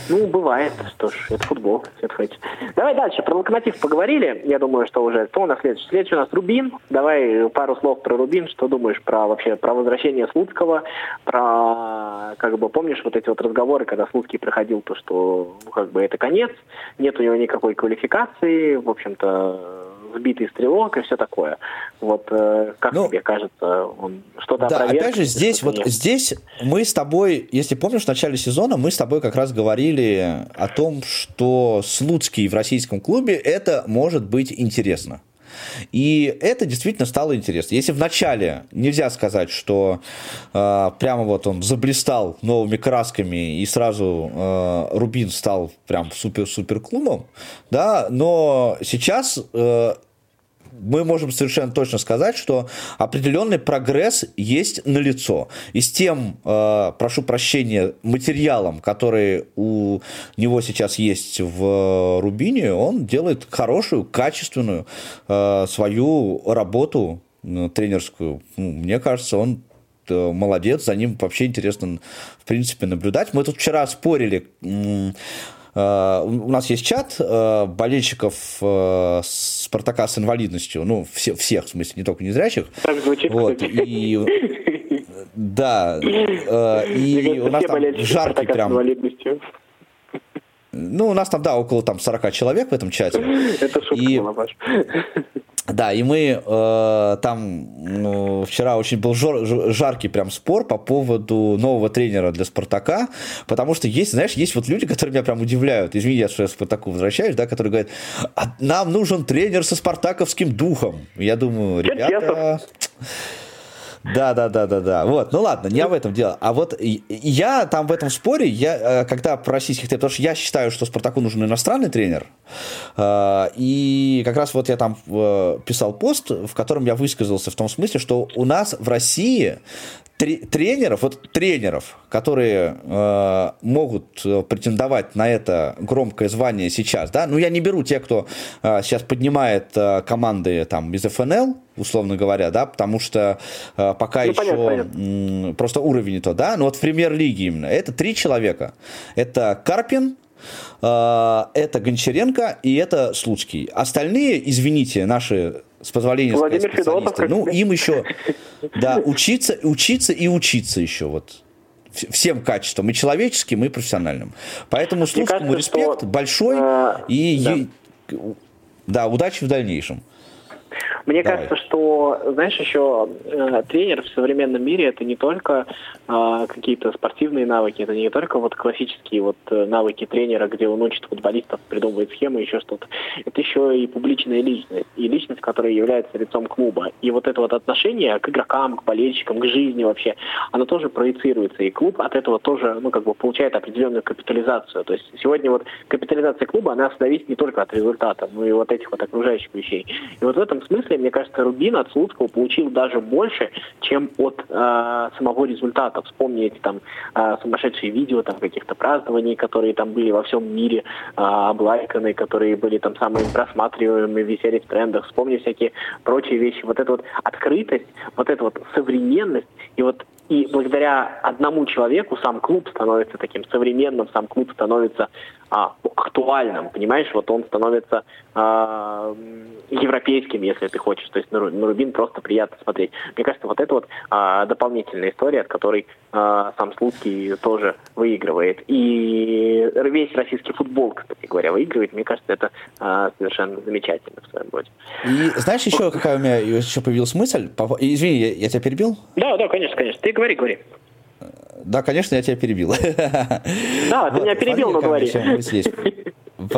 Ну, бывает. Что ж, это футбол. Это Давай дальше. Про Локомотив поговорили. Я думаю, что уже... Кто у нас следующий? Следующий у нас Рубин. Давай пару слов про Рубин. Что думаешь про вообще про возвращение Слуцкого? Про, как бы, помнишь вот эти вот разговоры, когда Слуцкий приходил, то, что, ну, как бы, это конец, нет у него никакой квалификации, в общем-то, сбитый стрелок и все такое. Вот э, как ну, тебе кажется, он что-то Да, опять же, здесь вот нет? здесь мы с тобой, если помнишь, в начале сезона мы с тобой как раз говорили о том, что Слуцкий в российском клубе это может быть интересно. И это действительно стало интересно. Если вначале нельзя сказать, что э, прямо вот он заблистал новыми красками и сразу э, Рубин стал прям супер-супер клубом, да, но сейчас э, мы можем совершенно точно сказать, что определенный прогресс есть налицо. И с тем, э, прошу прощения, материалом, который у него сейчас есть в Рубине, он делает хорошую, качественную э, свою работу тренерскую. Ну, мне кажется, он э, молодец, за ним вообще интересно, в принципе, наблюдать. Мы тут вчера спорили, у нас есть чат э, болельщиков э, Спартака с инвалидностью, ну, все, всех, в смысле, не только незрячих. Так звучит, вот, и, Да, и у нас там жаркий прям... Ну, у нас там, да, около там 40 человек в этом чате. Это шутка и... была, Паш. Да, и мы э, там ну, вчера очень был жар, жаркий прям спор по поводу нового тренера для Спартака, потому что есть, знаешь, есть вот люди, которые меня прям удивляют, извини, я что я Спартаку возвращаюсь, да, которые говорят, а нам нужен тренер со спартаковским духом. Я думаю, ребята... Да, да, да, да, да. Вот, ну ладно, не об этом дело. А вот я там в этом споре, я, э, когда про российских тренеров, потому что я считаю, что Спартаку нужен иностранный тренер, э, и как раз вот я там э, писал пост, в котором я высказался в том смысле, что у нас в России тренеров, вот тренеров, которые э, могут претендовать на это громкое звание сейчас, да, ну я не беру тех, кто э, сейчас поднимает э, команды там из ФНЛ, условно говоря, да, потому что э, пока ну, еще понятно, понятно. Просто уровень не то, да, но вот в премьер-лиге именно это три человека, это Карпин, э, это Гончаренко и это Слуцкий. Остальные, извините, наши с позволения Владимир сказать, специалисты, Федотов, ну, им еще, да, учиться, учиться и учиться еще, вот, всем качествам, и человеческим, и профессиональным. Поэтому Слуцкому респект что, большой, э, и, да. и, да, удачи в дальнейшем. Мне Давай. кажется, что, знаешь, еще э, тренер в современном мире это не только э, какие-то спортивные навыки, это не только вот классические вот э, навыки тренера, где он учит футболистов, придумывает схемы, еще что-то. Это еще и публичная личность, и личность, которая является лицом клуба. И вот это вот отношение к игрокам, к болельщикам, к жизни вообще, оно тоже проецируется. И клуб от этого тоже, ну, как бы получает определенную капитализацию. То есть сегодня вот капитализация клуба, она зависит не только от результата, но и вот этих вот окружающих вещей. И вот в этом смысле, мне кажется, Рубин от Слуцкого получил даже больше, чем от э, самого результата. Вспомните там э, сумасшедшие видео там каких-то празднований, которые там были во всем мире, э, облайканы, которые были там самые просматриваемые, висели в трендах. Вспомни всякие прочие вещи. Вот эта вот открытость, вот эта вот современность и вот и благодаря одному человеку сам клуб становится таким современным, сам клуб становится а, актуальным, понимаешь? Вот он становится а, европейским, если ты хочешь. То есть на, на Рубин просто приятно смотреть. Мне кажется, вот это вот а, дополнительная история, от которой а, сам Слуцкий тоже выигрывает. И весь российский футбол, кстати говоря, выигрывает. Мне кажется, это а, совершенно замечательно в своем роде. И знаешь еще, какая у меня еще появилась мысль? Извини, я, я тебя перебил? Да, да, конечно, конечно. Ты говори, говори. Да, конечно, я тебя перебил. Да, ты меня перебил, но говори.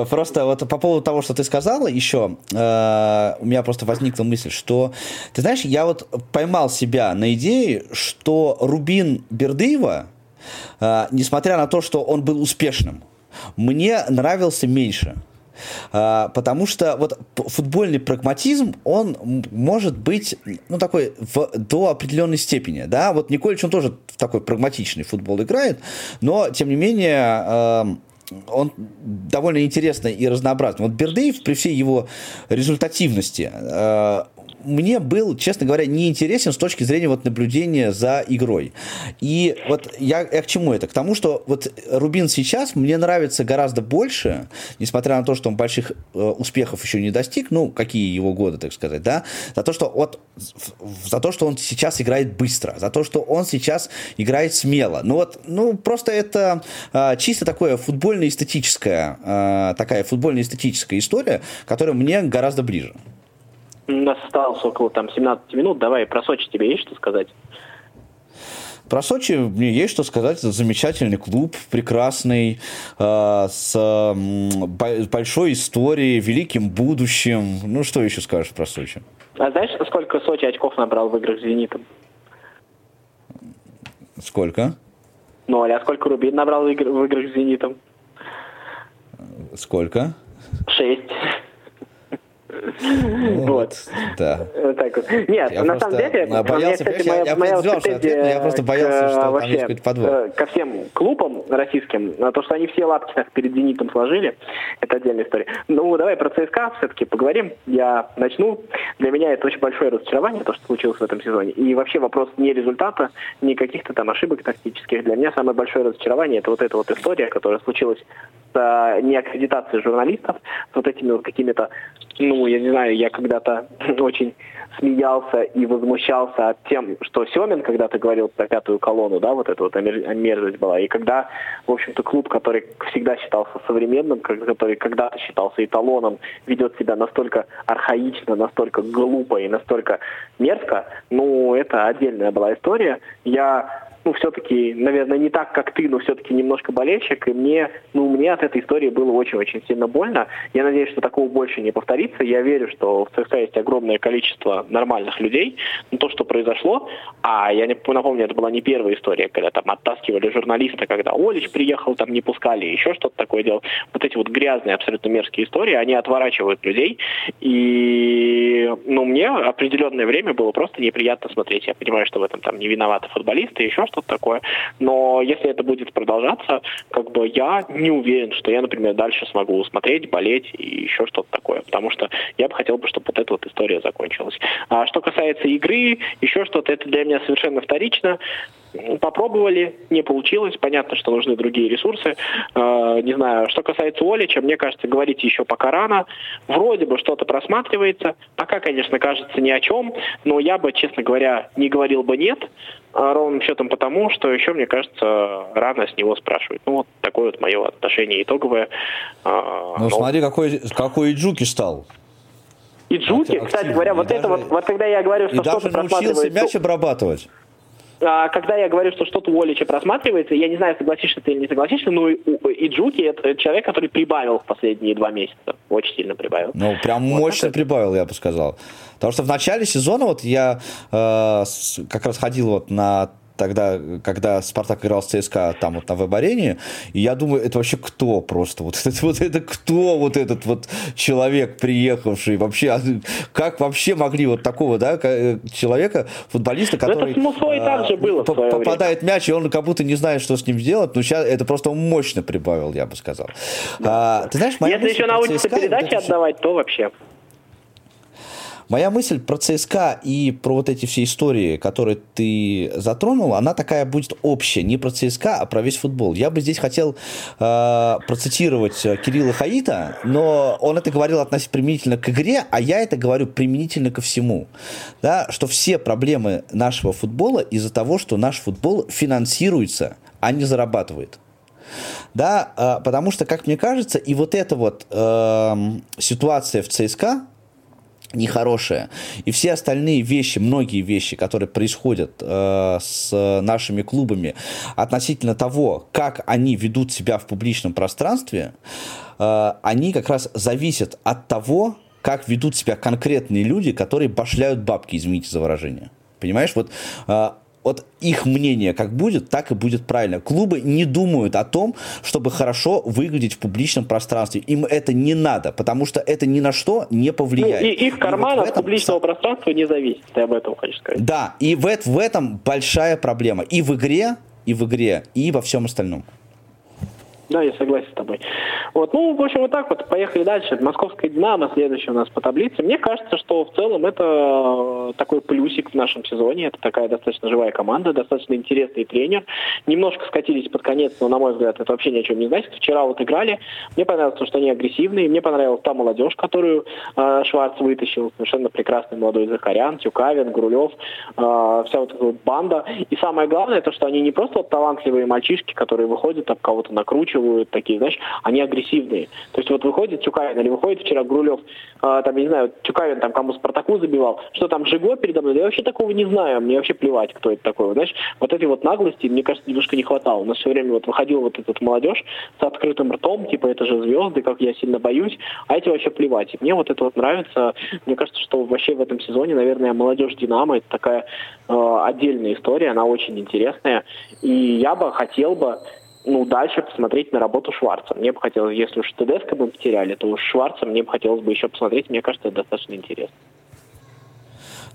Просто вот по поводу того, что ты сказала еще, э, у меня просто возникла мысль, что, ты знаешь, я вот поймал себя на идее, что Рубин Бердыева, э, несмотря на то, что он был успешным, мне нравился меньше. А, потому что вот футбольный прагматизм, он может быть, ну, такой в, до определенной степени, да, вот Николич, он тоже такой прагматичный футбол играет, но, тем не менее, он довольно интересный и разнообразный. Вот Бердеев, при всей его результативности, а, мне был, честно говоря, неинтересен с точки зрения вот наблюдения за игрой. И вот я, я к чему это? К тому, что вот Рубин сейчас мне нравится гораздо больше, несмотря на то, что он больших э, успехов еще не достиг, ну, какие его годы, так сказать, да, за то, что вот, за то, что он сейчас играет быстро, за то, что он сейчас играет смело. Ну вот, ну, просто это э, чисто такое футбольно-эстетическая, э, такая футбольно-эстетическая история, которая мне гораздо ближе. У нас осталось около там 17 минут. Давай про Сочи тебе есть что сказать? Про Сочи мне есть что сказать. Это замечательный клуб, прекрасный, э, с э, большой историей, великим будущим. Ну, что еще скажешь про Сочи? А знаешь, сколько Сочи очков набрал в играх с «Зенитом»? Сколько? Ноль. А сколько Рубин набрал в, игр, в играх с «Зенитом»? Сколько? Шесть. Вот, да. Вот так вот. Нет, я на самом деле... Боялся, меня, кстати, моя, я, моя что ответ, но я просто боялся, что вообще, там есть подвох. Э, ко всем клубам российским, то, что они все лапки так перед «Зенитом» сложили, это отдельная история. Ну, давай про ЦСКА все-таки поговорим. Я начну. Для меня это очень большое разочарование, то, что случилось в этом сезоне. И вообще вопрос не результата, не каких-то там ошибок тактических. Для меня самое большое разочарование это вот эта вот история, которая случилась с э, неаккредитацией журналистов, с вот этими вот какими-то ну, я не знаю, я когда-то очень смеялся и возмущался тем, что Семин когда-то говорил про пятую колонну, да, вот эта вот мерзость была. И когда, в общем-то, клуб, который всегда считался современным, который когда-то считался эталоном, ведет себя настолько архаично, настолько глупо и настолько мерзко, ну, это отдельная была история. Я ну, все-таки, наверное, не так, как ты, но все-таки немножко болельщик, и мне, ну, мне от этой истории было очень-очень сильно больно. Я надеюсь, что такого больше не повторится. Я верю, что в ЦСКА есть огромное количество нормальных людей. Но то, что произошло, а я не напомню, это была не первая история, когда там оттаскивали журналиста, когда Олич приехал, там не пускали, еще что-то такое делал. Вот эти вот грязные, абсолютно мерзкие истории, они отворачивают людей. И, ну, мне определенное время было просто неприятно смотреть. Я понимаю, что в этом там не виноваты футболисты, еще что-то такое. Но если это будет продолжаться, как бы я не уверен, что я, например, дальше смогу смотреть, болеть и еще что-то такое. Потому что я бы хотел бы, чтобы вот эта вот история закончилась. А что касается игры, еще что-то, это для меня совершенно вторично. Попробовали, не получилось. Понятно, что нужны другие ресурсы. Э, не знаю, что касается Олича, мне кажется, говорить еще пока рано. Вроде бы что-то просматривается. Пока, конечно, кажется ни о чем, но я бы, честно говоря, не говорил бы нет. А ровным счетом потому, что еще, мне кажется, рано с него спрашивать. Ну, вот такое вот мое отношение итоговое. А, ну, но... смотри, какой, какой Джуки стал. И Джуки, кстати говоря, вот это вот, вот когда я говорю, что что-то просматривается... мяч обрабатывать. А, когда я говорю, что что-то у Олича просматривается, я не знаю, согласишься ты или не согласишься, но и, и Джуки это человек, который прибавил в последние два месяца. Очень сильно прибавил. Ну, прям вот мощно это. прибавил, я бы сказал. Потому что в начале сезона вот я э, как раз ходил вот на тогда, когда Спартак играл с ЦСКА там вот на веб-арене, и я думаю, это вообще кто просто? Вот, это, вот это кто вот этот вот человек, приехавший вообще? А как вообще могли вот такого, да, э, человека, футболиста, ну, который... это с а, так же было Попадает мяч, и он как будто не знает, что с ним сделать, но сейчас это просто мощно прибавил, я бы сказал. Да. А, ты знаешь, Если еще научится передачи отдавать, то вообще... Моя мысль про ЦСКА и про вот эти все истории, которые ты затронул, она такая будет общая, не про ЦСКА, а про весь футбол. Я бы здесь хотел э, процитировать Кирилла Хаита, но он это говорил относительно применительно к игре, а я это говорю применительно ко всему. Да, что все проблемы нашего футбола из-за того, что наш футбол финансируется, а не зарабатывает. Да, э, потому что, как мне кажется, и вот эта вот э, ситуация в ЦСКА, нехорошее. И все остальные вещи, многие вещи, которые происходят э, с нашими клубами относительно того, как они ведут себя в публичном пространстве, э, они как раз зависят от того, как ведут себя конкретные люди, которые башляют бабки, извините за выражение. Понимаешь, вот э, вот их мнение как будет, так и будет правильно. Клубы не думают о том, чтобы хорошо выглядеть в публичном пространстве. Им это не надо, потому что это ни на что не повлияет. Ну, и их карман вот от этом... публичного пространства не зависит. Ты об этом хочешь сказать. Да, и в, в этом большая проблема. И в игре, и в игре, и во всем остальном. Да, я согласен с тобой. Вот, ну, в общем, вот так вот. Поехали дальше. Московская «Динамо» следующая у нас по таблице. Мне кажется, что в целом это э, такой плюсик в нашем сезоне. Это такая достаточно живая команда, достаточно интересный тренер. Немножко скатились под конец, но, на мой взгляд, это вообще ни о чем не значит. Вчера вот играли. Мне понравилось, что они агрессивные. Мне понравилась та молодежь, которую э, Шварц вытащил. Совершенно прекрасный молодой Захарян, Тюкавин, Грулев. Э, вся вот эта вот банда. И самое главное, то, что они не просто вот талантливые мальчишки, которые выходят, там кого-то накручивают, выскакивают такие, знаешь, они агрессивные. То есть вот выходит Тюкавин или выходит вчера Грулев, э, там, я не знаю, Тюкавин там кому Спартаку забивал, что там Жиго передо мной, я вообще такого не знаю, мне вообще плевать, кто это такой. Знаешь, вот этой вот наглости, мне кажется, немножко не хватало. У нас все время вот выходил вот этот молодежь с открытым ртом, типа это же звезды, как я сильно боюсь, а эти вообще плевать. И мне вот это вот нравится. Мне кажется, что вообще в этом сезоне, наверное, молодежь Динамо это такая э, отдельная история, она очень интересная. И я бы хотел бы ну, дальше посмотреть на работу Шварца. Мне бы хотелось, если уж ТДСК мы потеряли, то уж Шварца мне бы хотелось бы еще посмотреть. Мне кажется, это достаточно интересно.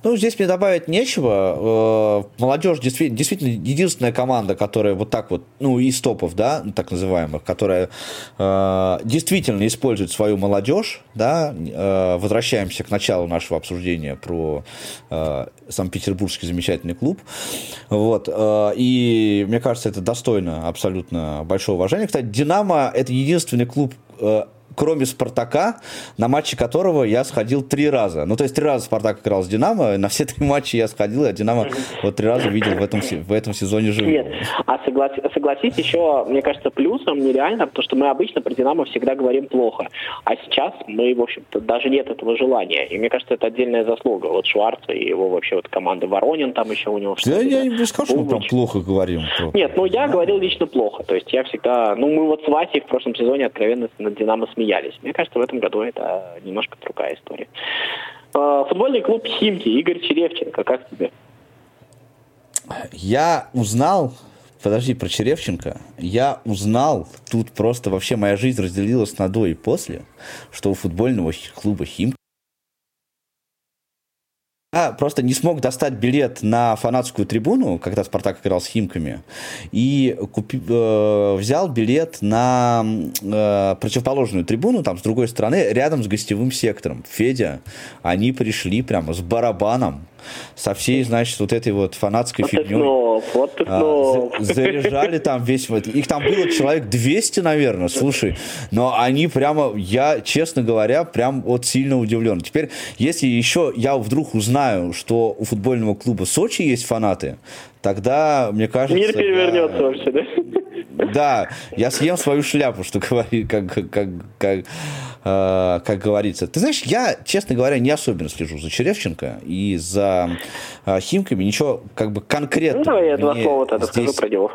Ну, здесь мне добавить нечего. Э, молодежь действительно, действительно единственная команда, которая вот так вот, ну, из топов, да, так называемых, которая э, действительно использует свою молодежь, да, э, возвращаемся к началу нашего обсуждения про Санкт-Петербургский замечательный клуб. Вот, и мне кажется, это достойно абсолютно большого уважения. Кстати, Динамо – это единственный клуб кроме «Спартака», на матчи которого я сходил три раза. Ну, то есть три раза «Спартак» играл с «Динамо», на все три матча я сходил, а «Динамо» вот три раза видел в этом, в этом сезоне живым. Нет, а согласись, согласись еще, мне кажется, плюсом нереально, потому что мы обычно про «Динамо» всегда говорим плохо, а сейчас мы, в общем-то, даже нет этого желания, и мне кажется, это отдельная заслуга вот Шварца и его вообще вот команды Воронин там еще у него. Я, я не скажу, что мы там плохо говорим. Нет, ну я говорил лично плохо, то есть я всегда, ну мы вот с Васей в прошлом сезоне откровенно над «Динамо» смеялись смеялись. Мне кажется, в этом году это немножко другая история. А, футбольный клуб «Химки», Игорь Черевченко, как тебе? Я узнал, подожди, про Черевченко, я узнал, тут просто вообще моя жизнь разделилась на до и после, что у футбольного клуба «Химки» Я просто не смог достать билет на фанатскую трибуну, когда Спартак играл с Химками, и купи, э, взял билет на э, противоположную трибуну, там с другой стороны, рядом с гостевым сектором. Федя, они пришли прямо с барабаном, со всей, значит, вот этой вот фанатской вот фигней. Снов, вот а, заряжали там весь... Их там было человек 200, наверное, слушай. Но они прямо, я, честно говоря, прям вот сильно удивлен. Теперь, если еще я вдруг узнаю, что у футбольного клуба Сочи есть фанаты, тогда, мне кажется... Мир перевернется я... вообще, да? Да, я съем свою шляпу, что говорит, как, как, как э, как говорится. Ты знаешь, я, честно говоря, не особенно слежу за Черевченко и за э, Химками. Ничего как бы конкретно. Ну, давай я два слова тогда здесь... скажу про делов.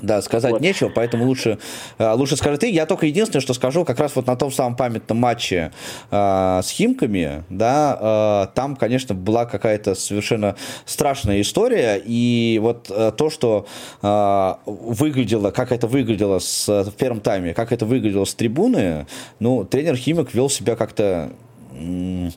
Да, сказать вот. нечего, поэтому лучше, э, лучше скажи ты. Я только единственное, что скажу, как раз вот на том самом памятном матче э, с Химками, да, э, там, конечно, была какая-то совершенно страшная история, и вот э, то, что э, выглядело, как это выглядело с, в первом тайме, как это выглядело с трибуны, ну, тренер Химик вел себя как-то э,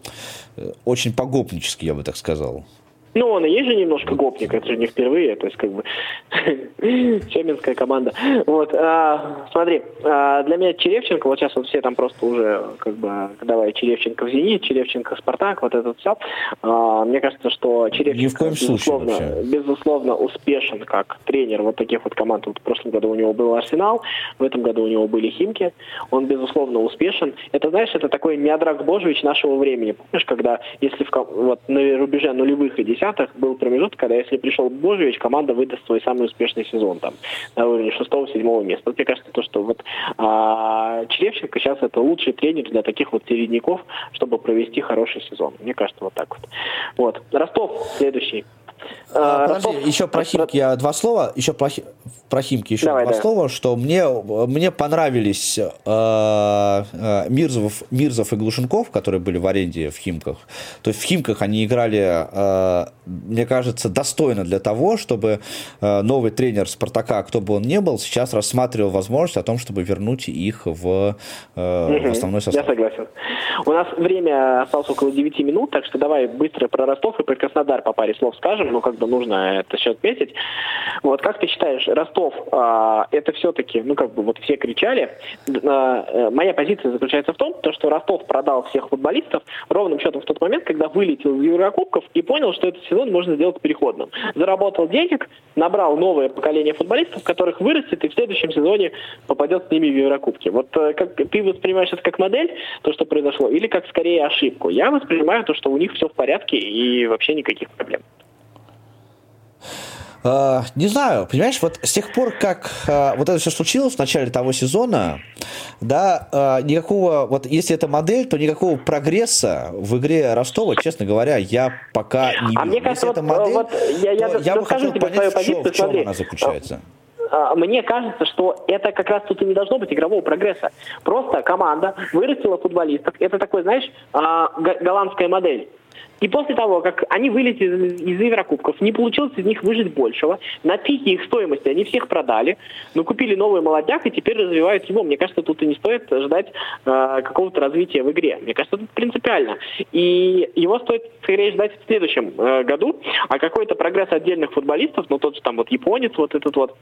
очень погопнически, я бы так сказал. Ну, он и есть же немножко гопник, это же не впервые, то есть как бы Семенская команда. Вот, а, смотри, а, для меня Черевченко, вот сейчас вот все там просто уже как бы, давай Черевченко в Зенит, Черевченко Спартак, вот это все. А, мне кажется, что Черевченко безусловно, безусловно успешен как тренер вот таких вот команд. Вот в прошлом году у него был Арсенал, в этом году у него были Химки. Он безусловно успешен. Это, знаешь, это такой Миодрак Божевич нашего времени. Помнишь, когда если в, вот на рубеже нулевых и десятых десятых был промежуток, когда если пришел Божевич, команда выдаст свой самый успешный сезон там на уровне шестого-седьмого места. Вот мне кажется, то, что вот а, Черевченко сейчас это лучший тренер для таких вот середняков, чтобы провести хороший сезон. Мне кажется, вот так вот. Вот. Ростов следующий. А, а подожди, Ростов... еще про Химки я два слова, еще про, про Химки еще Давай, два да. слова, что мне, мне понравились э, э, Мирзов, Мирзов и Глушенков, которые были в аренде в Химках. То есть в Химках они играли, э, мне кажется, достойно для того, чтобы э, новый тренер Спартака, кто бы он ни был, сейчас рассматривал возможность о том, чтобы вернуть их в, э, угу, в основной состав. Я согласен. У нас время осталось около 9 минут, так что давай быстро про Ростов и про Краснодар по паре слов скажем, ну как бы нужно это все отметить. Вот как ты считаешь, Ростов а, это все-таки, ну как бы вот все кричали, а, э, моя позиция заключается в том, то, что Ростов продал всех футболистов ровным счетом в тот момент, когда вылетел из Еврокубков и понял, что этот сезон можно сделать переходным. Заработал денег, набрал новое поколение футболистов, которых вырастет и в следующем сезоне попадет с ними в Еврокубки. Вот э, как ты воспринимаешь это как модель, то, что произошло, или как скорее ошибку? Я воспринимаю то, что у них все в порядке и вообще никаких проблем. Uh, не знаю, понимаешь, вот с тех пор, как uh, вот это все случилось в начале того сезона, да, uh, никакого, вот если это модель, то никакого прогресса в игре Ростова, честно говоря, я пока не вижу. А мне кажется, если вот, модель, вот я, я, я бы хотел понять, свою позицию, в чем, она заключается мне кажется, что это как раз тут и не должно быть игрового прогресса. Просто команда вырастила футболистов. Это такой, знаешь, голландская модель. И после того, как они вылетели из Еврокубков, не получилось из них выжить большего, на пике их стоимости они всех продали, но купили новый молодняк и теперь развивают его. Мне кажется, тут и не стоит ждать э, какого-то развития в игре. Мне кажется, тут принципиально. И его стоит скорее ждать в следующем э, году, а какой-то прогресс отдельных футболистов, ну тот же там вот японец, вот этот вот,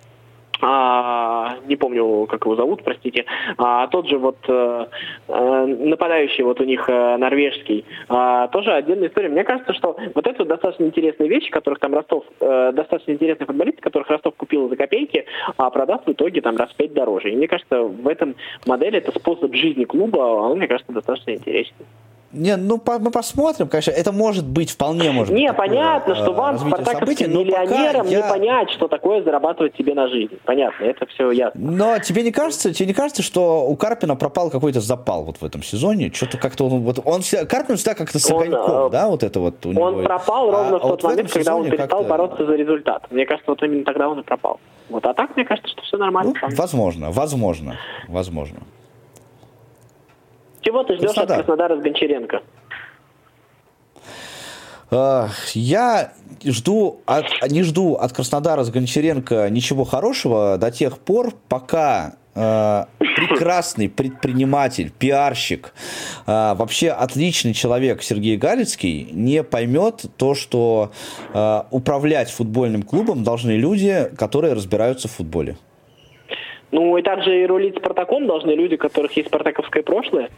а, не помню, как его зовут, простите, а, тот же вот а, нападающий вот у них а, норвежский, а, тоже отдельная история. Мне кажется, что вот это достаточно интересные вещи, которых там Ростов, а, достаточно интересные футболисты, которых Ростов купил за копейки, а продаст в итоге там раз в пять дороже. И мне кажется, в этом модели это способ жизни клуба, он, мне кажется, достаточно интересный. Не, ну по, мы посмотрим, конечно, это может быть, вполне может не, быть. Не, понятно, что вам, спартаковским миллионерам, я... не понять, что такое зарабатывать себе на жизнь. Понятно, это все ясно. Но тебе не кажется, тебе не кажется, что у Карпина пропал какой-то запал вот в этом сезоне? Что-то как-то он, вот, он всегда, Карпин всегда как-то с огоньком, э, да, вот это вот у него. Он пропал ровно а, в тот вот момент, в когда он перестал бороться за результат. Мне кажется, вот именно тогда он и пропал. Вот, а так, мне кажется, что все нормально. Ну, возможно, возможно, возможно. Чего ты ждешь Краснодар. от Краснодара с Гончаренко? А, я жду от, не жду от Краснодара с Гончаренко ничего хорошего до тех пор, пока э, прекрасный предприниматель, пиарщик, э, вообще отличный человек Сергей Галицкий не поймет то, что э, управлять футбольным клубом должны люди, которые разбираются в футболе. Ну и также и рулить Спартаком должны люди, у которых есть спартаковское прошлое.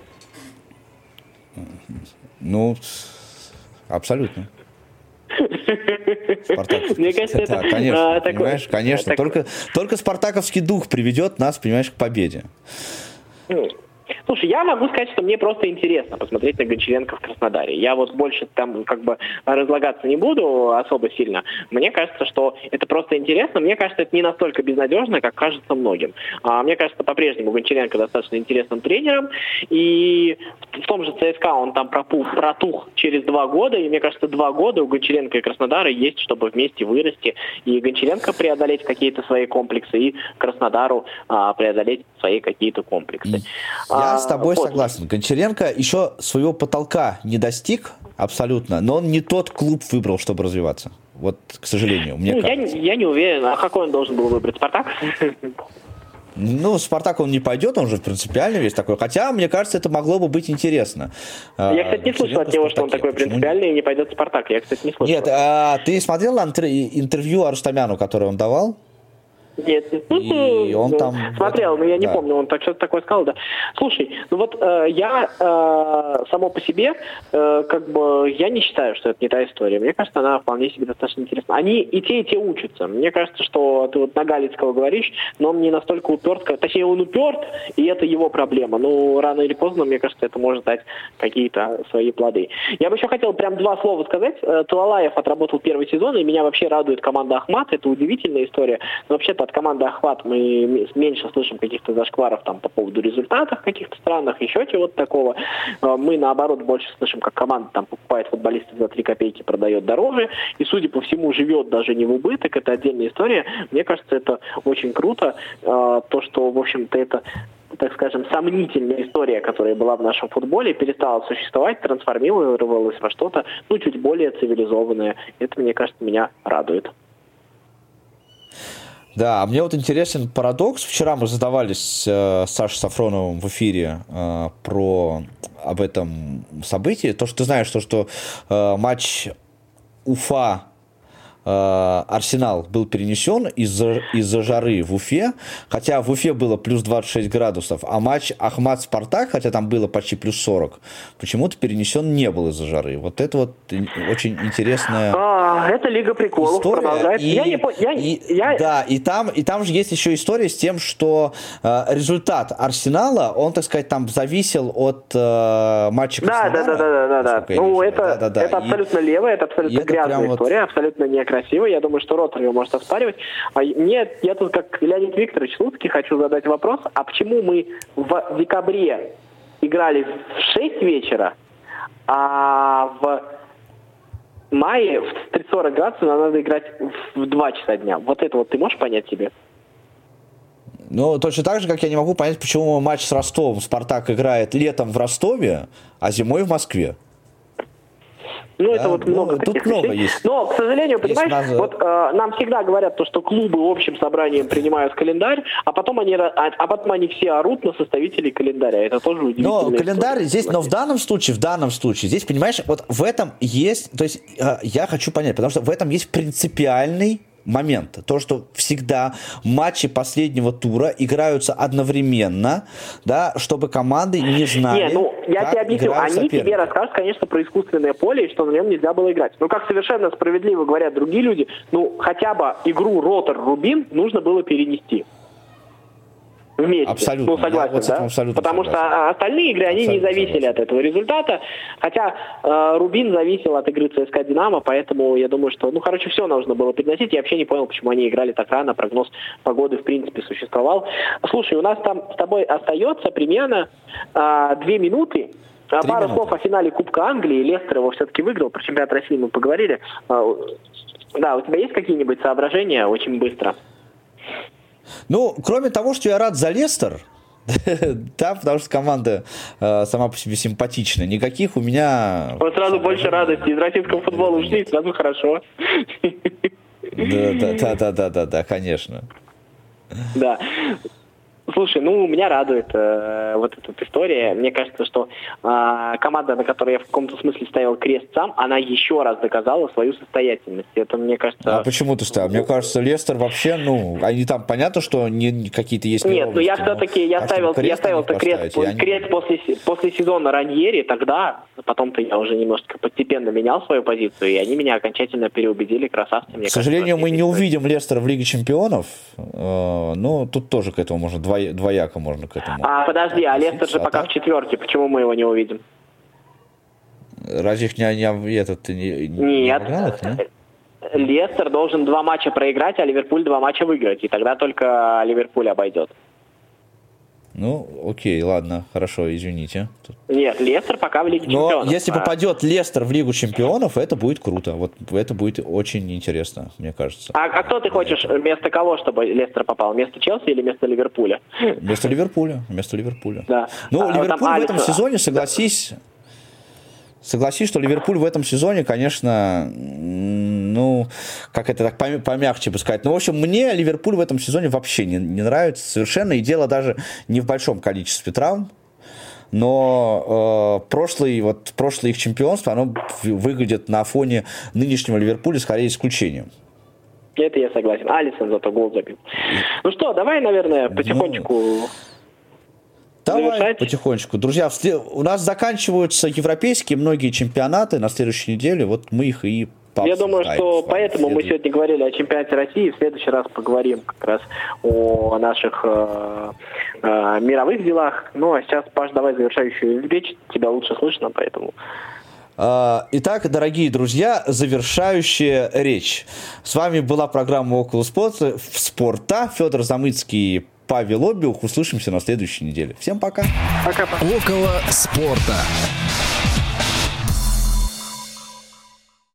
Ну, абсолютно. Спартак. Мне кажется, это, да, конечно, а, понимаешь, такой, конечно. Так... Только, только спартаковский дух приведет нас, понимаешь, к победе. Ну, Слушай, я могу сказать, что мне просто интересно посмотреть на Гончаренко в Краснодаре. Я вот больше там как бы разлагаться не буду особо сильно. Мне кажется, что это просто интересно. Мне кажется, это не настолько безнадежно, как кажется многим. А, мне кажется, по-прежнему Гончаренко достаточно интересным тренером. И в том же ЦСКА он там пропух, протух через два года. И мне кажется, два года у Гончаренко и Краснодара есть, чтобы вместе вырасти. И Гончаренко преодолеть какие-то свои комплексы, и Краснодару а, преодолеть свои какие-то комплексы. Я а, с тобой вот. согласен. Гончаренко еще своего потолка не достиг абсолютно, но он не тот клуб выбрал, чтобы развиваться. Вот, к сожалению, мне ну, кажется. Я, я не уверен. А какой он должен был выбрать? «Спартак»? Ну, Спартак он не пойдет, он же принципиальный весь такой. Хотя, мне кажется, это могло бы быть интересно. Я, кстати, не слышал от него, что он такой принципиальный и не пойдет в Спартак. Я, кстати, не слышал. Нет, а ты смотрел интервью Арустамяну, которое он давал? Нет, и он там смотрел, но я не да. помню, он так что-то такое сказал, да. Слушай, ну вот э, я э, само по себе, э, как бы, я не считаю, что это не та история. Мне кажется, она вполне себе достаточно интересна. Они и те, и те учатся. Мне кажется, что ты вот на Галицкого говоришь, но он не настолько уперт, точнее, он уперт, и это его проблема. Ну, рано или поздно, мне кажется, это может дать какие-то свои плоды. Я бы еще хотел прям два слова сказать. Э, Талалаев отработал первый сезон, и меня вообще радует команда Ахмат. Это удивительная история. Но вообще-то от команды «Охват» мы меньше слышим каких-то зашкваров там по поводу результатов каких-то странных, еще чего-то такого. А, мы, наоборот, больше слышим, как команда там покупает футболистов за 3 копейки, продает дороже, и, судя по всему, живет даже не в убыток. Это отдельная история. Мне кажется, это очень круто. А, то, что, в общем-то, это так скажем, сомнительная история, которая была в нашем футболе, перестала существовать, трансформировалась во что-то, ну, чуть более цивилизованное. Это, мне кажется, меня радует. Да, мне вот интересен парадокс. Вчера мы задавались э, с Сашей Сафроновым в эфире э, про об этом событии. То, что ты знаешь, то, что э, матч Уфа Арсенал был перенесен из-за из жары в Уфе, хотя в Уфе было плюс 26 градусов, а матч Ахмат-Спартак, хотя там было почти плюс 40, почему-то перенесен не был из-за жары. Вот это вот очень интересная а, Это Лига приколов история. продолжается. И, я не я, и, я... Да, и там, и там же есть еще история с тем, что э, результат Арсенала, он, так сказать, там зависел от э, матча да, да, да, да, да, да, да. Ну, это, да, да, да. это абсолютно и, левая, это абсолютно грязная история, вот... абсолютно некрасивая красиво. Я думаю, что Ротор его может оспаривать. А нет, я тут как Леонид Викторович Слуцкий хочу задать вопрос, а почему мы в декабре играли в 6 вечера, а в мае в 30-40 градусов нам надо играть в 2 часа дня. Вот это вот ты можешь понять себе? Ну, точно так же, как я не могу понять, почему матч с Ростовом Спартак играет летом в Ростове, а зимой в Москве. Ну, да? это вот ну, много тут таких много вещей. Есть. Но, к сожалению, понимаешь, нас... вот э, нам всегда говорят то, что клубы общим собранием принимают календарь, а потом они, а, а потом они все орут на составителей календаря. Это тоже удивительно. Но календарь здесь, но в данном случае, в данном случае, здесь, понимаешь, вот в этом есть, то есть э, я хочу понять, потому что в этом есть принципиальный момент. То, что всегда матчи последнего тура играются одновременно, да, чтобы команды не знали. Не, ну, я тебе объясню. Они тебе расскажут, конечно, про искусственное поле и что на нем нельзя было играть. Но как совершенно справедливо говорят другие люди, ну, хотя бы игру Ротор-Рубин нужно было перенести вместе. Абсолютно. Ну, согласен, вот да? Абсолютно Потому согласен. что остальные игры, они абсолютно не зависели согласен. от этого результата. Хотя э, Рубин зависел от игры ЦСКА Динамо, поэтому я думаю, что, ну, короче, все нужно было переносить. Я вообще не понял, почему они играли так рано. Прогноз погоды, в принципе, существовал. Слушай, у нас там с тобой остается примерно э, две минуты. А Три Пару минуты. слов о финале Кубка Англии. Лестер его все-таки выиграл. Про чемпионат России мы поговорили. Да, у тебя есть какие-нибудь соображения очень быстро? Ну, кроме того, что я рад за Лестер, да, потому что команда э, сама по себе симпатичная. Никаких у меня... Вот сразу больше радости. Из российского футбола ушли, сразу хорошо. Да, да, да, да, да, да, конечно. Да. Слушай, ну, меня радует э, вот эта история. Мне кажется, что э, команда, на которой я в каком-то смысле ставил крест сам, она еще раз доказала свою состоятельность. Это, мне кажется... А почему ты ставил? Мне кажется, Лестер вообще, ну, они там, понятно, что не, какие-то есть Нет, ну, я все-таки, я а ставил, я ставил крест, они... крест после, после сезона Раньери, тогда, потом-то я уже немножко постепенно менял свою позицию, и они меня окончательно переубедили, красавцы. Мне К сожалению, кажется, мы не увидим Лестера в Лиге Чемпионов, э, ну, тут тоже к этому можно два двояко можно к этому. А подожди, а Лестер же а пока так? в четверке, почему мы его не увидим? Разве их не, не этот не, Нет. Не Лестер должен два матча проиграть, а Ливерпуль два матча выиграть, и тогда только Ливерпуль обойдет. Ну, окей, ладно, хорошо, извините. Нет, Лестер пока в Лиге Но Чемпионов. если а... попадет Лестер в Лигу Чемпионов, это будет круто. Вот это будет очень интересно, мне кажется. А, а кто ты хочешь, вместо кого, чтобы Лестер попал? Вместо Челси или вместо Ливерпуля? Вместо Ливерпуля, вместо Ливерпуля. Да. Ну, а, Ливерпуль в этом сезоне, согласись, согласись, что Ливерпуль в этом сезоне, конечно, ну, как это так помягче бы сказать. Ну, в общем, мне Ливерпуль в этом сезоне вообще не, не нравится совершенно. И дело даже не в большом количестве травм. Но э, прошлый, вот, прошлое их чемпионство, оно выглядит на фоне нынешнего Ливерпуля скорее исключением. Это я согласен. Алисон зато гол забил. Ну что, давай, наверное, потихонечку... Ну... Давай завершать. потихонечку. Друзья, у нас заканчиваются европейские многие чемпионаты на следующей неделе. Вот мы их и я думаю, что поэтому мы сегодня говорили о чемпионате России. В следующий раз поговорим как раз о наших э, э, мировых делах. Ну, а сейчас, Паш, давай завершающую речь. Тебя лучше слышно, поэтому... А, итак, дорогие друзья, завершающая речь. С вами была программа «Около спорта». спорта. Федор Замыцкий, Павел Обиух. Услышимся на следующей неделе. Всем пока. Пока. Около спорта.